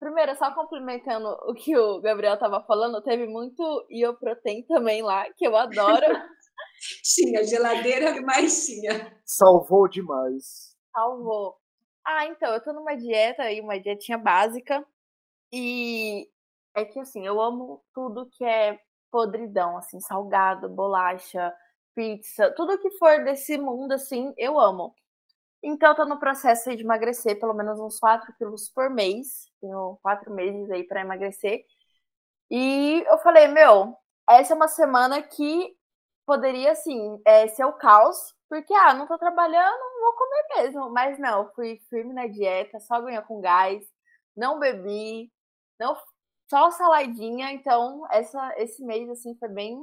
Primeiro, só complementando o que o Gabriel tava falando, teve muito ioprotein também lá, que eu adoro. tinha, geladeira mais tinha. Salvou demais. Salvou. Ah, então, eu tô numa dieta aí, uma dietinha básica. E é que assim, eu amo tudo que é podridão, assim, salgado, bolacha, pizza, tudo que for desse mundo, assim, eu amo. Então, eu tô no processo de emagrecer pelo menos uns 4 quilos por mês. Tenho quatro meses aí para emagrecer. E eu falei, meu, essa é uma semana que poderia, assim, é, ser o caos, porque, ah, não tô trabalhando, vou comer mesmo. Mas não, fui firme na dieta, só ganha com gás, não bebi, não só saladinha. Então, essa, esse mês, assim, foi bem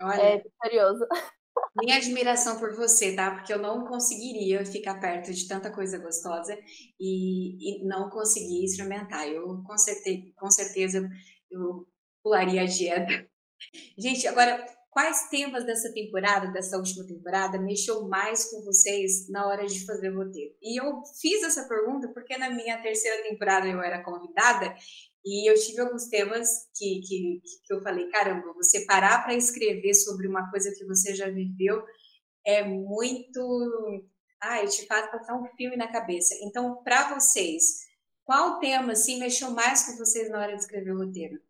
Olha, é, vitorioso. Minha admiração por você, tá? Porque eu não conseguiria ficar perto de tanta coisa gostosa e, e não conseguir experimentar. Eu, com certeza, com certeza, eu pularia a dieta. Gente, agora, quais temas dessa temporada, dessa última temporada, mexeu mais com vocês na hora de fazer o roteiro? E eu fiz essa pergunta porque na minha terceira temporada eu era convidada e eu tive alguns temas que, que, que eu falei, caramba, você parar para escrever sobre uma coisa que você já viveu é muito. Ah, eu te faz passar um filme na cabeça. Então, para vocês, qual tema assim mexeu mais com vocês na hora de escrever o roteiro?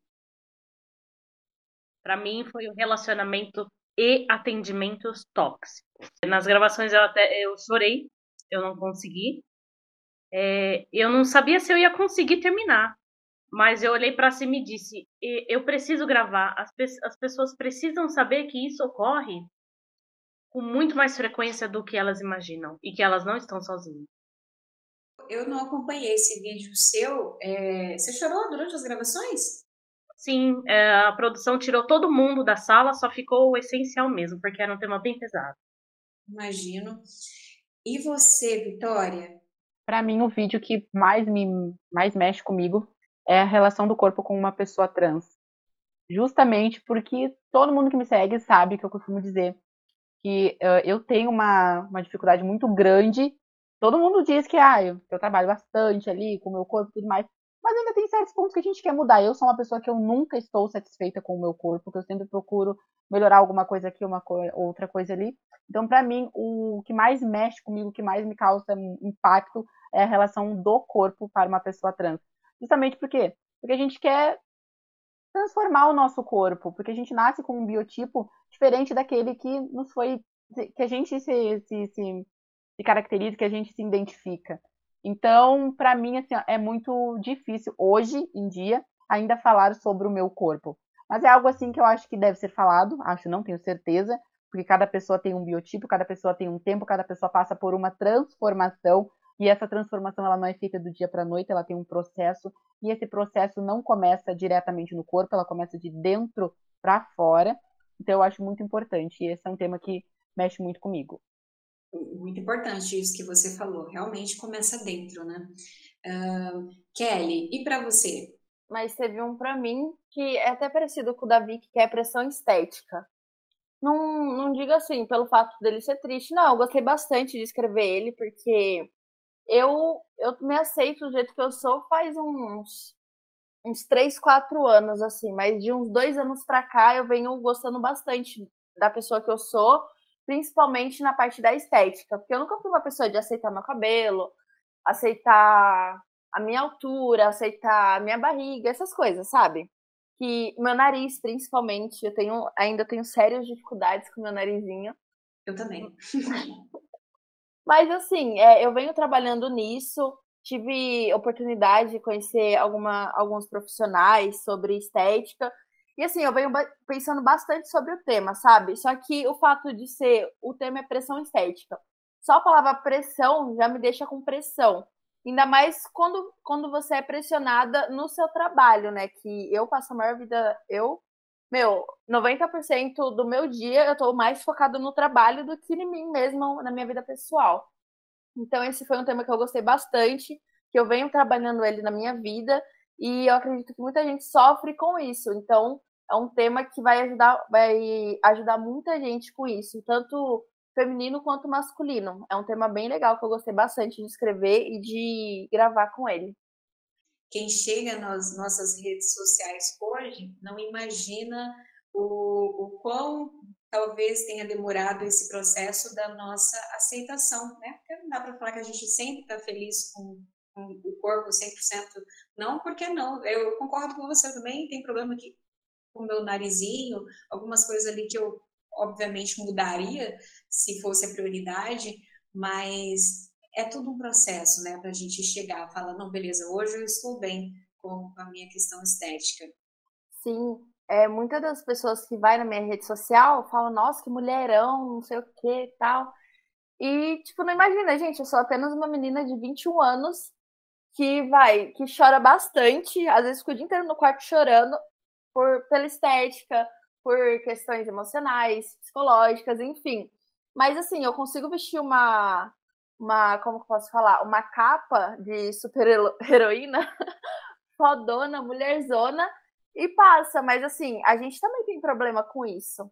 Para mim foi o relacionamento e atendimentos tóxicos. Nas gravações eu até eu chorei, eu não consegui. É, eu não sabia se eu ia conseguir terminar mas eu olhei para cima e disse: eu preciso gravar. As, pe as pessoas precisam saber que isso ocorre com muito mais frequência do que elas imaginam e que elas não estão sozinhas. Eu não acompanhei esse vídeo seu. É... Você chorou durante as gravações? Sim, é, a produção tirou todo mundo da sala, só ficou o essencial mesmo, porque era um tema bem pesado. Imagino. E você, Vitória? Para mim, o vídeo que mais me mais mexe comigo é a relação do corpo com uma pessoa trans. Justamente porque todo mundo que me segue sabe que eu costumo dizer que uh, eu tenho uma, uma dificuldade muito grande. Todo mundo diz que ah, eu, eu trabalho bastante ali com o meu corpo e tudo mais, mas ainda tem certos pontos que a gente quer mudar. Eu sou uma pessoa que eu nunca estou satisfeita com o meu corpo, que eu sempre procuro melhorar alguma coisa aqui, uma co outra coisa ali. Então, para mim, o que mais mexe comigo, o que mais me causa impacto é a relação do corpo para uma pessoa trans. Justamente por quê? Porque a gente quer transformar o nosso corpo, porque a gente nasce com um biotipo diferente daquele que nos foi que a gente se, se, se, se caracteriza, que a gente se identifica. Então, para mim, assim, é muito difícil hoje em dia ainda falar sobre o meu corpo. Mas é algo assim que eu acho que deve ser falado, acho, não tenho certeza, porque cada pessoa tem um biotipo, cada pessoa tem um tempo, cada pessoa passa por uma transformação e essa transformação ela não é feita do dia para a noite, ela tem um processo e esse processo não começa diretamente no corpo, ela começa de dentro para fora. Então eu acho muito importante e esse é um tema que mexe muito comigo. Muito importante isso que você falou, realmente começa dentro, né? Uh, Kelly, e para você? Mas teve um para mim que é até parecido com o Davi, que é pressão estética. Não, não digo assim, pelo fato dele ser triste, não, eu gostei bastante de escrever ele, porque eu, eu me aceito do jeito que eu sou faz uns, uns 3, 4 anos, assim, mas de uns dois anos pra cá eu venho gostando bastante da pessoa que eu sou, principalmente na parte da estética, porque eu nunca fui uma pessoa de aceitar meu cabelo, aceitar a minha altura, aceitar a minha barriga, essas coisas, sabe? Que meu nariz, principalmente, eu tenho ainda tenho sérias dificuldades com meu narizinho. Eu também. Mas assim, é, eu venho trabalhando nisso, tive oportunidade de conhecer alguma, alguns profissionais sobre estética. E assim, eu venho pensando bastante sobre o tema, sabe? Só que o fato de ser o tema é pressão estética. Só a palavra pressão já me deixa com pressão. Ainda mais quando, quando você é pressionada no seu trabalho, né? Que eu passo a maior vida, eu meu, 90% do meu dia eu tô mais focado no trabalho do que em mim mesmo, na minha vida pessoal. Então, esse foi um tema que eu gostei bastante, que eu venho trabalhando ele na minha vida, e eu acredito que muita gente sofre com isso. Então, é um tema que vai ajudar, vai ajudar muita gente com isso, tanto feminino quanto masculino. É um tema bem legal que eu gostei bastante de escrever e de gravar com ele quem chega nas nossas redes sociais hoje não imagina o, o quão talvez tenha demorado esse processo da nossa aceitação, né? Porque não dá para falar que a gente sempre está feliz com, com, o corpo 100%. Não, porque não. Eu concordo com você também, tem problema que com o meu narizinho, algumas coisas ali que eu obviamente mudaria se fosse a prioridade, mas é tudo um processo, né, para a gente chegar, falar, não, beleza, hoje eu estou bem com a minha questão estética. Sim, é, muitas das pessoas que vai na minha rede social falam, nossa, que mulherão, não sei o que tal. E, tipo, não imagina, gente, eu sou apenas uma menina de 21 anos que vai, que chora bastante, às vezes fica o dia inteiro no quarto chorando por, pela estética, por questões emocionais, psicológicas, enfim. Mas assim, eu consigo vestir uma, uma como que posso falar, uma capa de super heroína, fodona, mulherzona, e passa. Mas assim, a gente também tem problema com isso.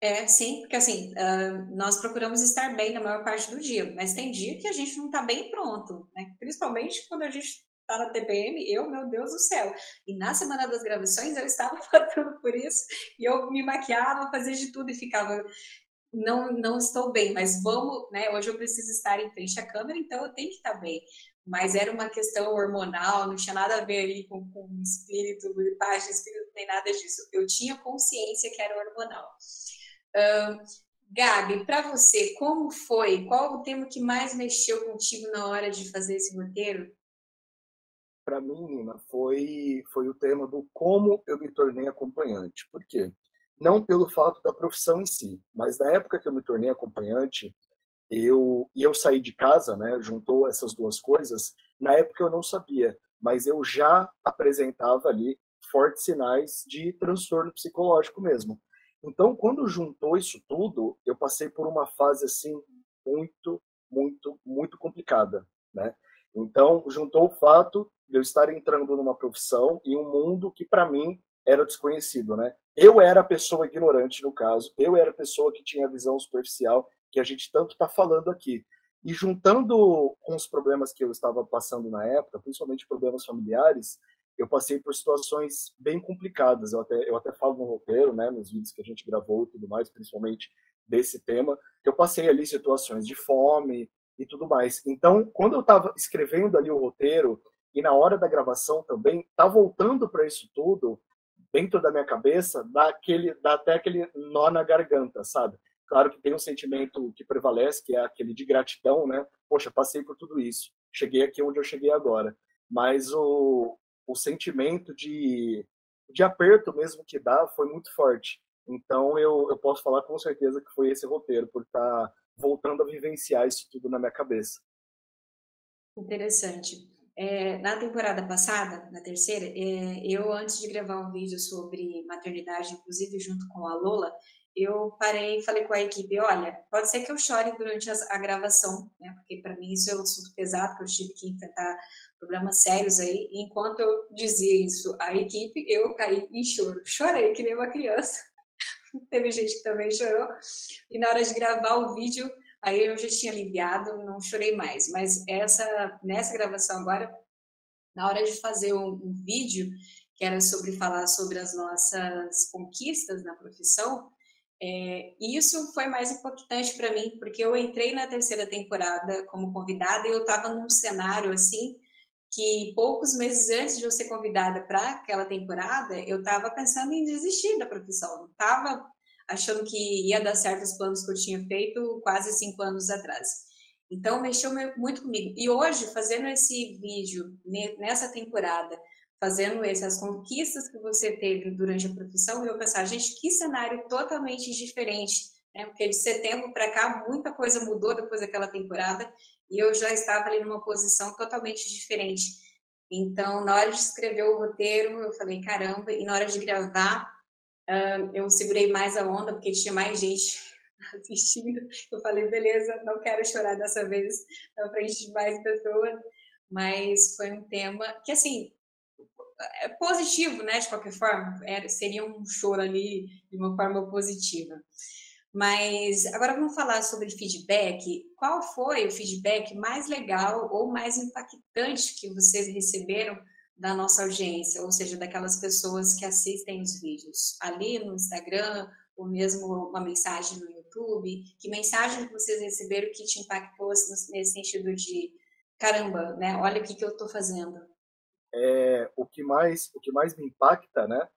É, sim, porque assim, uh, nós procuramos estar bem na maior parte do dia, mas tem dia que a gente não está bem pronto, né? Principalmente quando a gente está na TPM, eu, meu Deus do céu. E na semana das gravações eu estava passando por isso, e eu me maquiava, fazia de tudo e ficava, não, não estou bem, mas vamos, né? Hoje eu preciso estar em frente à câmera, então eu tenho que estar bem. Mas era uma questão hormonal, não tinha nada a ver ali com, com espírito, paz espírito, nem nada disso. Eu tinha consciência que era hormonal. Uh, Gabi, para você, como foi? Qual o tema que mais mexeu contigo na hora de fazer esse roteiro? Para mim, Nina, foi, foi o tema do como eu me tornei acompanhante. Por quê? Não pelo fato da profissão em si, mas na época que eu me tornei acompanhante, eu e eu saí de casa, né? Juntou essas duas coisas. Na época eu não sabia, mas eu já apresentava ali fortes sinais de transtorno psicológico mesmo. Então, quando juntou isso tudo, eu passei por uma fase assim muito, muito, muito complicada, né? Então, juntou o fato de eu estar entrando numa profissão e um mundo que para mim era desconhecido, né? Eu era a pessoa ignorante no caso, eu era a pessoa que tinha a visão superficial que a gente tanto está falando aqui. E juntando com os problemas que eu estava passando na época, principalmente problemas familiares, eu passei por situações bem complicadas. Eu até, eu até falo no roteiro, né, nos vídeos que a gente gravou e tudo mais, principalmente desse tema, que eu passei ali situações de fome e tudo mais. Então, quando eu estava escrevendo ali o roteiro e na hora da gravação também, tá voltando para isso tudo dentro da minha cabeça, dá, aquele, dá até aquele nó na garganta, sabe? Claro que tem um sentimento que prevalece, que é aquele de gratidão, né? Poxa, passei por tudo isso, cheguei aqui onde eu cheguei agora. Mas o, o sentimento de, de aperto mesmo que dá foi muito forte. Então eu, eu posso falar com certeza que foi esse roteiro, por estar tá voltando a vivenciar isso tudo na minha cabeça. Interessante. É, na temporada passada, na terceira, é, eu antes de gravar um vídeo sobre maternidade, inclusive junto com a Lola, eu parei e falei com a equipe, olha, pode ser que eu chore durante a, a gravação, né? Porque para mim isso é um assunto pesado, que eu tive que enfrentar problemas sérios aí. E enquanto eu dizia isso à equipe, eu caí em choro. Chorei que nem uma criança. Teve gente que também chorou. E na hora de gravar o vídeo, aí eu já tinha aliviado, não chorei mais. Mas essa nessa gravação agora, na hora de fazer um, um vídeo que era sobre falar sobre as nossas conquistas na profissão, é, isso foi mais impactante para mim, porque eu entrei na terceira temporada como convidada e eu estava num cenário assim que poucos meses antes de eu ser convidada para aquela temporada, eu estava pensando em desistir da profissão. Não estava achando que ia dar certo os planos que eu tinha feito quase cinco anos atrás. Então, mexeu muito comigo. E hoje, fazendo esse vídeo nessa temporada, fazendo essas conquistas que você teve durante a profissão, eu pensar, gente, que cenário totalmente diferente. Né? Porque de setembro para cá, muita coisa mudou depois daquela temporada e eu já estava ali numa posição totalmente diferente. Então, na hora de escrever o roteiro, eu falei, caramba, e na hora de gravar, eu segurei mais a onda, porque tinha mais gente assistindo. Eu falei, beleza, não quero chorar dessa vez na frente de mais pessoas, mas foi um tema que, assim, é positivo, né, de qualquer forma, era, seria um choro ali de uma forma positiva. Mas agora vamos falar sobre feedback. Qual foi o feedback mais legal ou mais impactante que vocês receberam da nossa audiência, ou seja, daquelas pessoas que assistem os vídeos ali no Instagram, ou mesmo uma mensagem no YouTube? Que mensagem vocês receberam que te impactou nesse sentido de caramba, né? Olha o que, que eu estou fazendo. É, o que mais o que mais me impacta, né?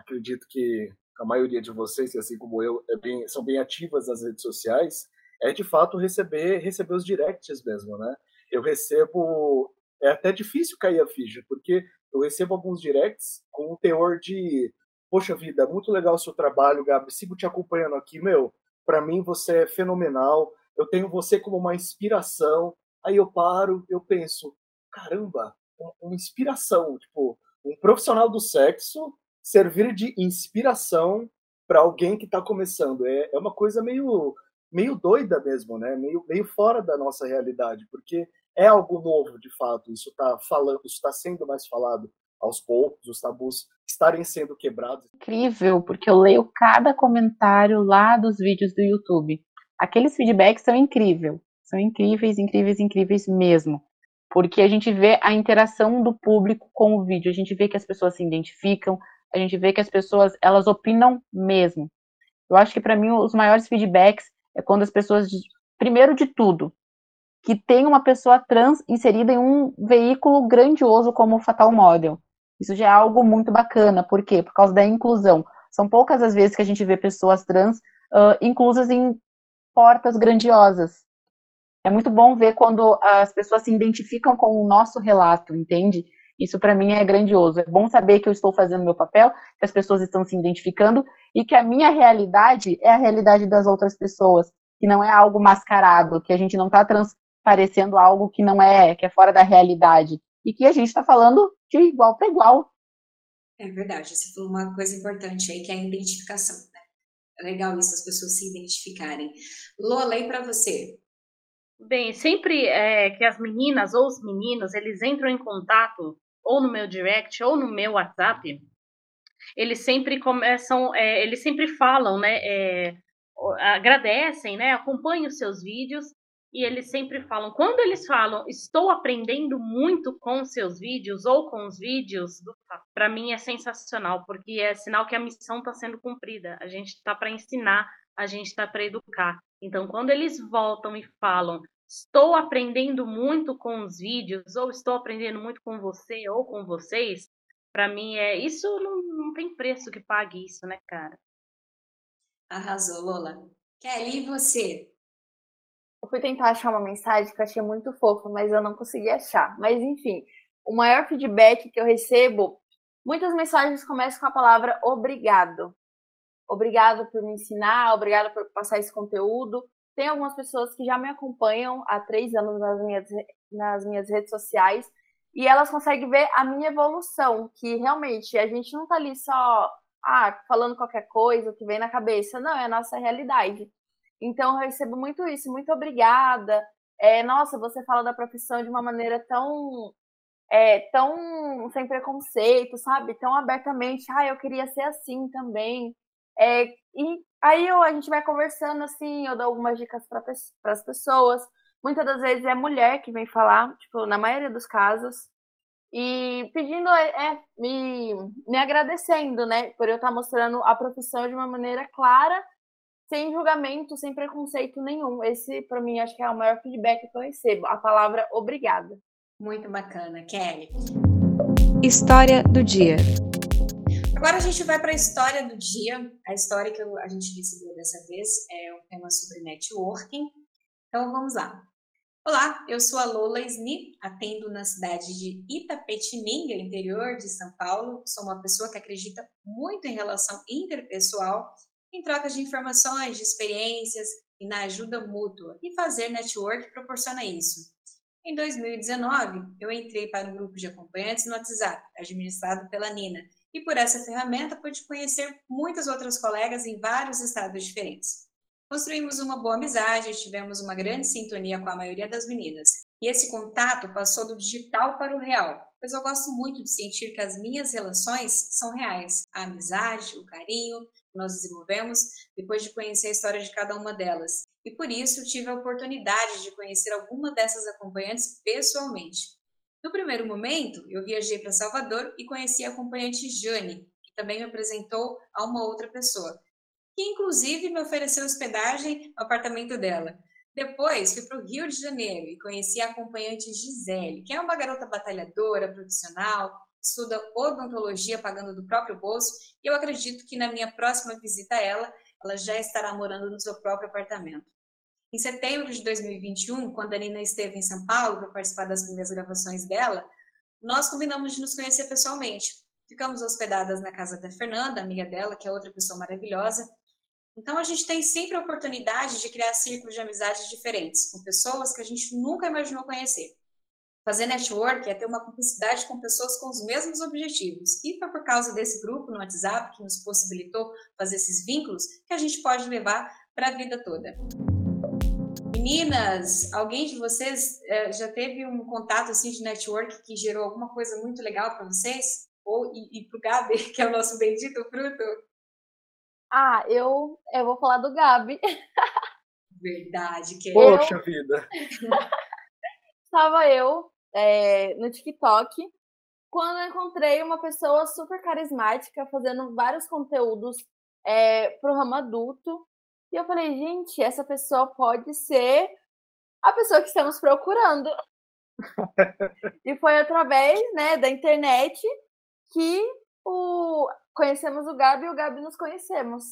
acredito que a maioria de vocês, assim como eu, é bem, são bem ativas nas redes sociais, é de fato receber receber os directs mesmo, né? Eu recebo é até difícil cair a ficha, porque eu recebo alguns directs com um teor de poxa vida, muito legal o seu trabalho, Gabi, sigo te acompanhando aqui, meu, para mim você é fenomenal, eu tenho você como uma inspiração. Aí eu paro, eu penso, caramba, uma inspiração, tipo, um profissional do sexo servir de inspiração para alguém que está começando. É, é uma coisa meio, meio doida mesmo, né? Meio, meio fora da nossa realidade, porque é algo novo, de fato. Isso está falando, está sendo mais falado aos poucos, os tabus estarem sendo quebrados. Incrível, porque eu leio cada comentário lá dos vídeos do YouTube. Aqueles feedbacks são incríveis, são incríveis, incríveis, incríveis mesmo. Porque a gente vê a interação do público com o vídeo, a gente vê que as pessoas se identificam, a gente vê que as pessoas, elas opinam mesmo. Eu acho que para mim os maiores feedbacks é quando as pessoas, primeiro de tudo, que tem uma pessoa trans inserida em um veículo grandioso como o Fatal Model. Isso já é algo muito bacana. Por quê? Por causa da inclusão. São poucas as vezes que a gente vê pessoas trans uh, inclusas em portas grandiosas. É muito bom ver quando as pessoas se identificam com o nosso relato, entende? Isso para mim é grandioso. É bom saber que eu estou fazendo meu papel, que as pessoas estão se identificando e que a minha realidade é a realidade das outras pessoas, que não é algo mascarado, que a gente não está transparecendo algo que não é, que é fora da realidade e que a gente está falando de igual para igual. É verdade, você falou uma coisa importante aí, que é a identificação. Né? É legal isso, as pessoas se identificarem. Lola, e para você? Bem, sempre é, que as meninas ou os meninos, eles entram em contato ou no meu direct ou no meu WhatsApp, eles sempre começam, é, eles sempre falam, né, é, agradecem, né, acompanham os seus vídeos e eles sempre falam, quando eles falam, estou aprendendo muito com seus vídeos ou com os vídeos, para mim é sensacional, porque é sinal que a missão está sendo cumprida. A gente está para ensinar, a gente está para educar. Então, quando eles voltam e falam, estou aprendendo muito com os vídeos, ou estou aprendendo muito com você ou com vocês, para mim é isso não, não tem preço que pague isso, né, cara? Arrasou, Lola. Kelly, e você? Eu fui tentar achar uma mensagem que eu achei muito fofa, mas eu não consegui achar. Mas enfim, o maior feedback que eu recebo, muitas mensagens começam com a palavra obrigado. Obrigado por me ensinar, obrigado por passar esse conteúdo. Tem algumas pessoas que já me acompanham há três anos nas minhas, nas minhas redes sociais e elas conseguem ver a minha evolução, que realmente a gente não tá ali só ah, falando qualquer coisa que vem na cabeça, não, é a nossa realidade. Então eu recebo muito isso, muito obrigada. É, nossa, você fala da profissão de uma maneira tão é, tão sem preconceito, sabe? Tão abertamente, ah, eu queria ser assim também. É, e aí eu, a gente vai conversando assim, eu dou algumas dicas para as pessoas. Muitas das vezes é mulher que vem falar, tipo, na maioria dos casos. E pedindo, é, é me, me agradecendo, né, por eu estar mostrando a profissão de uma maneira clara sem julgamento, sem preconceito nenhum. Esse, para mim, acho que é o maior feedback que eu recebo. A palavra obrigada. Muito bacana, Kelly. História do dia. Agora a gente vai para a história do dia. A história que a gente recebeu dessa vez é um tema sobre networking. Então vamos lá. Olá, eu sou a Lola Sni, atendo na cidade de Itapetininga, interior de São Paulo. Sou uma pessoa que acredita muito em relação interpessoal em troca de informações, de experiências e na ajuda mútua. E fazer network proporciona isso. Em 2019, eu entrei para um grupo de acompanhantes no WhatsApp, administrado pela Nina, e por essa ferramenta pude conhecer muitas outras colegas em vários estados diferentes. Construímos uma boa amizade tivemos uma grande sintonia com a maioria das meninas. E esse contato passou do digital para o real, pois eu gosto muito de sentir que as minhas relações são reais. A amizade, o carinho, nós desenvolvemos depois de conhecer a história de cada uma delas. E por isso tive a oportunidade de conhecer alguma dessas acompanhantes pessoalmente. No primeiro momento, eu viajei para Salvador e conheci a acompanhante Jane, que também me apresentou a uma outra pessoa, que inclusive me ofereceu hospedagem no apartamento dela. Depois fui para o Rio de Janeiro e conheci a acompanhante Gisele, que é uma garota batalhadora, profissional, estuda odontologia pagando do próprio bolso e eu acredito que na minha próxima visita a ela, ela já estará morando no seu próprio apartamento. Em setembro de 2021, quando a Nina esteve em São Paulo para participar das primeiras gravações dela, nós combinamos de nos conhecer pessoalmente. Ficamos hospedadas na casa da Fernanda, amiga dela, que é outra pessoa maravilhosa. Então a gente tem sempre a oportunidade de criar círculos de amizades diferentes, com pessoas que a gente nunca imaginou conhecer. Fazer network é ter uma cumplicidade com pessoas com os mesmos objetivos. E foi por causa desse grupo no WhatsApp que nos possibilitou fazer esses vínculos que a gente pode levar para a vida toda. Meninas, alguém de vocês é, já teve um contato assim de network que gerou alguma coisa muito legal para vocês? Ou e, e para o Gabi, que é o nosso bendito fruto? Ah, eu, eu vou falar do Gabi. Verdade, que Poxa eu... vida. Estava eu é, no TikTok quando eu encontrei uma pessoa super carismática fazendo vários conteúdos é, para o ramo adulto e eu falei, gente, essa pessoa pode ser a pessoa que estamos procurando. e foi através né, da internet que o... conhecemos o Gabi e o Gabi nos conhecemos.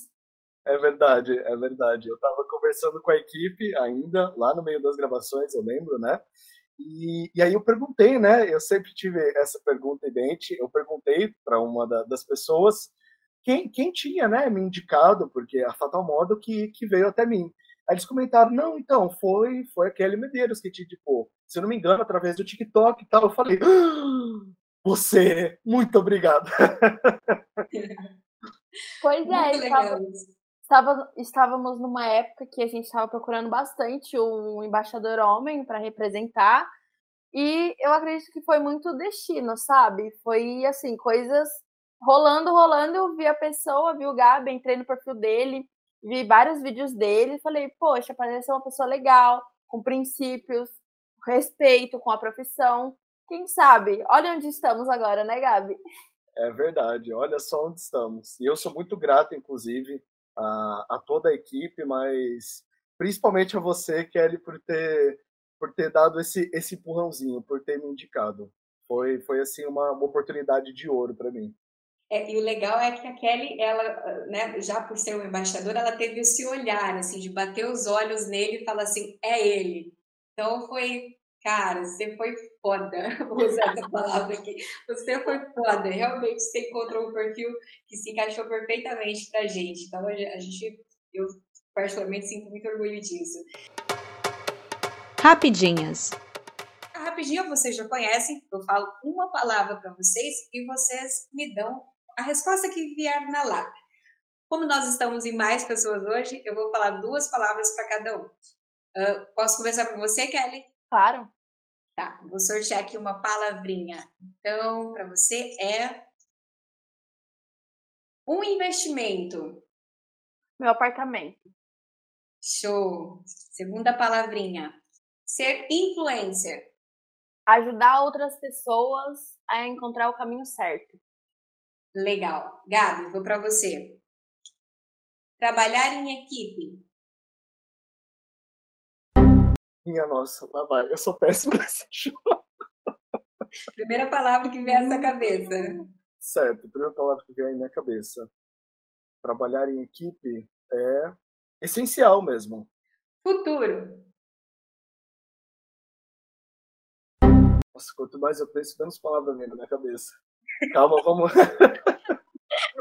É verdade, é verdade. Eu estava conversando com a equipe ainda, lá no meio das gravações, eu lembro, né? E, e aí eu perguntei, né? Eu sempre tive essa pergunta em mente. Eu perguntei para uma da, das pessoas quem, quem tinha né, me indicado, porque a Fatal Model que, que veio até mim. Aí eles comentaram, não, então, foi, foi a Kelly Medeiros que te indicou. Se eu não me engano, através do TikTok e tal. Eu falei, ah, você, muito obrigado. Pois é, estava, estava, estávamos numa época que a gente estava procurando bastante um embaixador homem para representar. E eu acredito que foi muito destino, sabe? Foi assim, coisas rolando, rolando, eu vi a pessoa, vi o Gabi, entrei no perfil dele, vi vários vídeos dele, falei, poxa, parece ser uma pessoa legal, com princípios, respeito com a profissão. Quem sabe? Olha onde estamos agora, né, Gabi? É verdade, olha só onde estamos. E eu sou muito grato, inclusive, a, a toda a equipe, mas principalmente a você, Kelly, por ter, por ter dado esse, esse empurrãozinho, por ter me indicado. Foi, foi assim, uma, uma oportunidade de ouro para mim. É, e o legal é que a Kelly, ela, né, já por ser uma embaixadora, ela teve esse olhar, assim, de bater os olhos nele e falar assim, é ele. Então foi, cara, você foi foda, vou usar essa palavra aqui. Você foi foda, realmente você encontrou um perfil que se encaixou perfeitamente pra gente. Então a gente, eu particularmente sinto muito orgulho disso. Rapidinhas. A rapidinha vocês já conhecem, eu falo uma palavra para vocês e vocês me dão a resposta que vier na lata. Como nós estamos em mais pessoas hoje, eu vou falar duas palavras para cada um. Uh, posso conversar com você, Kelly? Claro. Tá, vou sortear aqui uma palavrinha. Então, para você é um investimento. Meu apartamento. Show. Segunda palavrinha. Ser influencer. Ajudar outras pessoas a encontrar o caminho certo. Legal. Gabi, vou para você. Trabalhar em equipe. Minha nossa, lá vai. Eu sou péssimo nesse jogo. Primeira palavra que vier na cabeça. Certo, primeira palavra que vier na minha cabeça. Trabalhar em equipe é essencial mesmo. Futuro. Nossa, quanto mais eu penso, menos palavras vem na minha cabeça. Calma, vamos.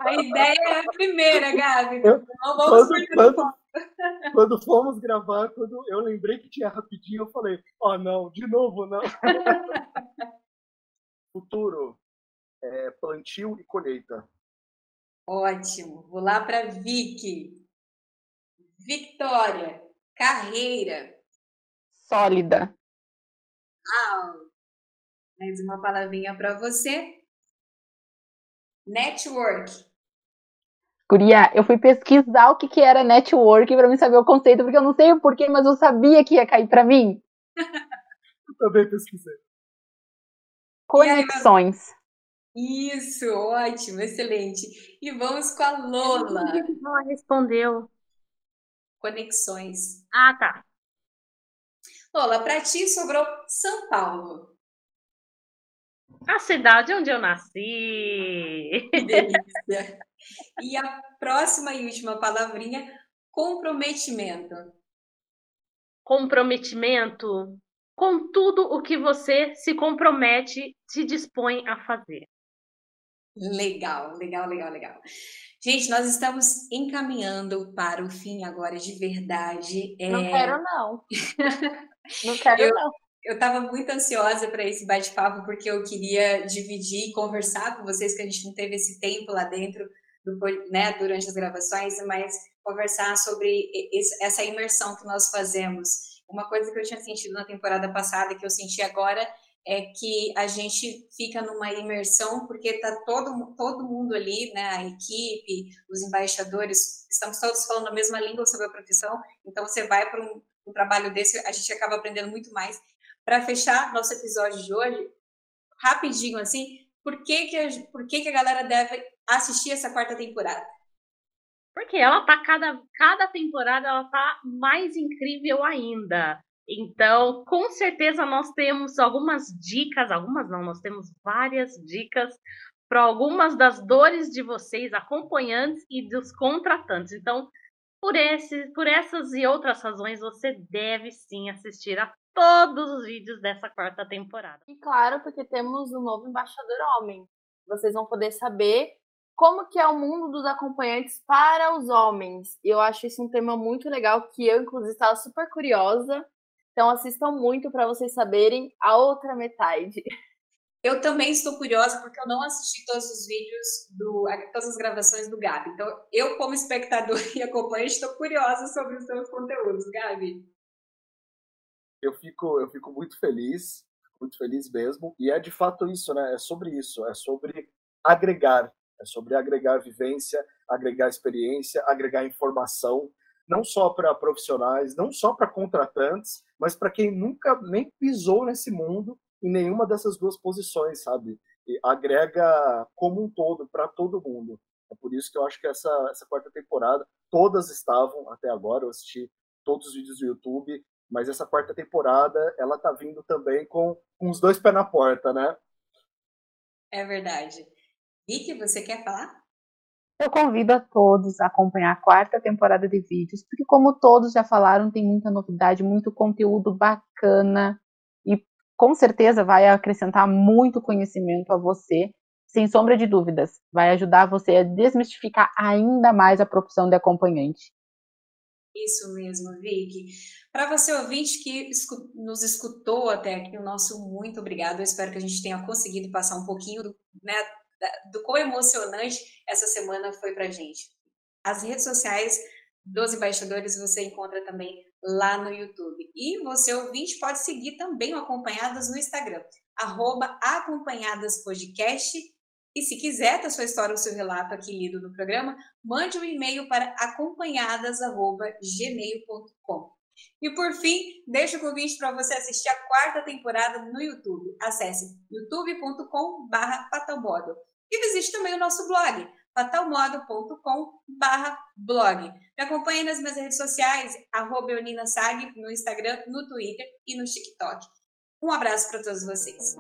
A ideia é a primeira, Gabi. Eu, Não vamos quando, quando, quando, fomos gravar, quando eu lembrei que tinha rapidinho, eu falei, oh não, de novo não. Futuro, é, plantio e colheita. Ótimo. Vou lá para Vicky. Victória, carreira. Sólida. Uau. Mais uma palavrinha para você. Network. Guria, eu fui pesquisar o que, que era network para mim saber o conceito, porque eu não sei o porquê, mas eu sabia que ia cair para mim. eu também pesquisei. Conexões. Isso, ótimo, excelente. E vamos com a Lola. Ela respondeu. Conexões. Ah, tá. Lola, para ti sobrou São Paulo. A cidade onde eu nasci. Que delícia. E a próxima e última palavrinha, comprometimento. Comprometimento com tudo o que você se compromete, se dispõe a fazer. Legal, legal, legal, legal. Gente, nós estamos encaminhando para o fim agora de verdade. Não é... quero, não. não quero, eu, não. Eu estava muito ansiosa para esse bate-papo, porque eu queria dividir e conversar com vocês, que a gente não teve esse tempo lá dentro, né, durante as gravações, mas conversar sobre essa imersão que nós fazemos. Uma coisa que eu tinha sentido na temporada passada, que eu senti agora, é que a gente fica numa imersão porque está todo, todo mundo ali, né, a equipe, os embaixadores, estamos todos falando a mesma língua sobre a profissão, então você vai para um, um, trabalho desse, a gente acaba aprendendo muito mais. Para fechar nosso episódio de hoje, rapidinho assim, por que que, a, por que que a galera deve assistir essa quarta temporada? Porque ela tá cada, cada temporada ela tá mais incrível ainda. Então, com certeza nós temos algumas dicas, algumas não, nós temos várias dicas para algumas das dores de vocês, acompanhantes e dos contratantes. Então, por, esse, por essas e outras razões, você deve sim assistir a todos os vídeos dessa quarta temporada. E claro, porque temos um novo embaixador homem. Vocês vão poder saber como que é o mundo dos acompanhantes para os homens. Eu acho isso um tema muito legal que eu inclusive estava super curiosa então assistam muito para vocês saberem a outra metade. Eu também estou curiosa porque eu não assisti todos os vídeos do todas as gravações do Gabi. Então eu como espectador e acompanhante estou curiosa sobre os seus conteúdos, Gabi. Eu fico eu fico muito feliz, muito feliz mesmo. E é de fato isso, né? É sobre isso, é sobre agregar, é sobre agregar vivência, agregar experiência, agregar informação não só para profissionais, não só para contratantes, mas para quem nunca nem pisou nesse mundo em nenhuma dessas duas posições, sabe? E agrega como um todo para todo mundo. É por isso que eu acho que essa, essa quarta temporada, todas estavam até agora, eu assisti todos os vídeos do YouTube, mas essa quarta temporada, ela tá vindo também com, com os dois pés na porta, né? É verdade. Vicky, você quer falar? Eu convido a todos a acompanhar a quarta temporada de vídeos, porque, como todos já falaram, tem muita novidade, muito conteúdo bacana e com certeza vai acrescentar muito conhecimento a você, sem sombra de dúvidas. Vai ajudar você a desmistificar ainda mais a profissão de acompanhante. Isso mesmo, Vicky. Para você ouvinte que nos escutou até aqui, o nosso muito obrigado. Eu espero que a gente tenha conseguido passar um pouquinho né, do quão emocionante essa semana foi para gente. As redes sociais dos embaixadores você encontra também lá no YouTube. E você, ouvinte, pode seguir também o Acompanhadas no Instagram, arroba acompanhadaspodcast. E se quiser ter sua história ou seu relato aqui lido no programa, mande um e-mail para acompanhadas.gmail.com. E por fim, deixo o convite para você assistir a quarta temporada no YouTube. Acesse youtube.com/fatalmodel e visite também o nosso blog fatalmodo.com/blog. Me acompanhe nas minhas redes sociais @euninasag no Instagram, no Twitter e no TikTok. Um abraço para todos vocês.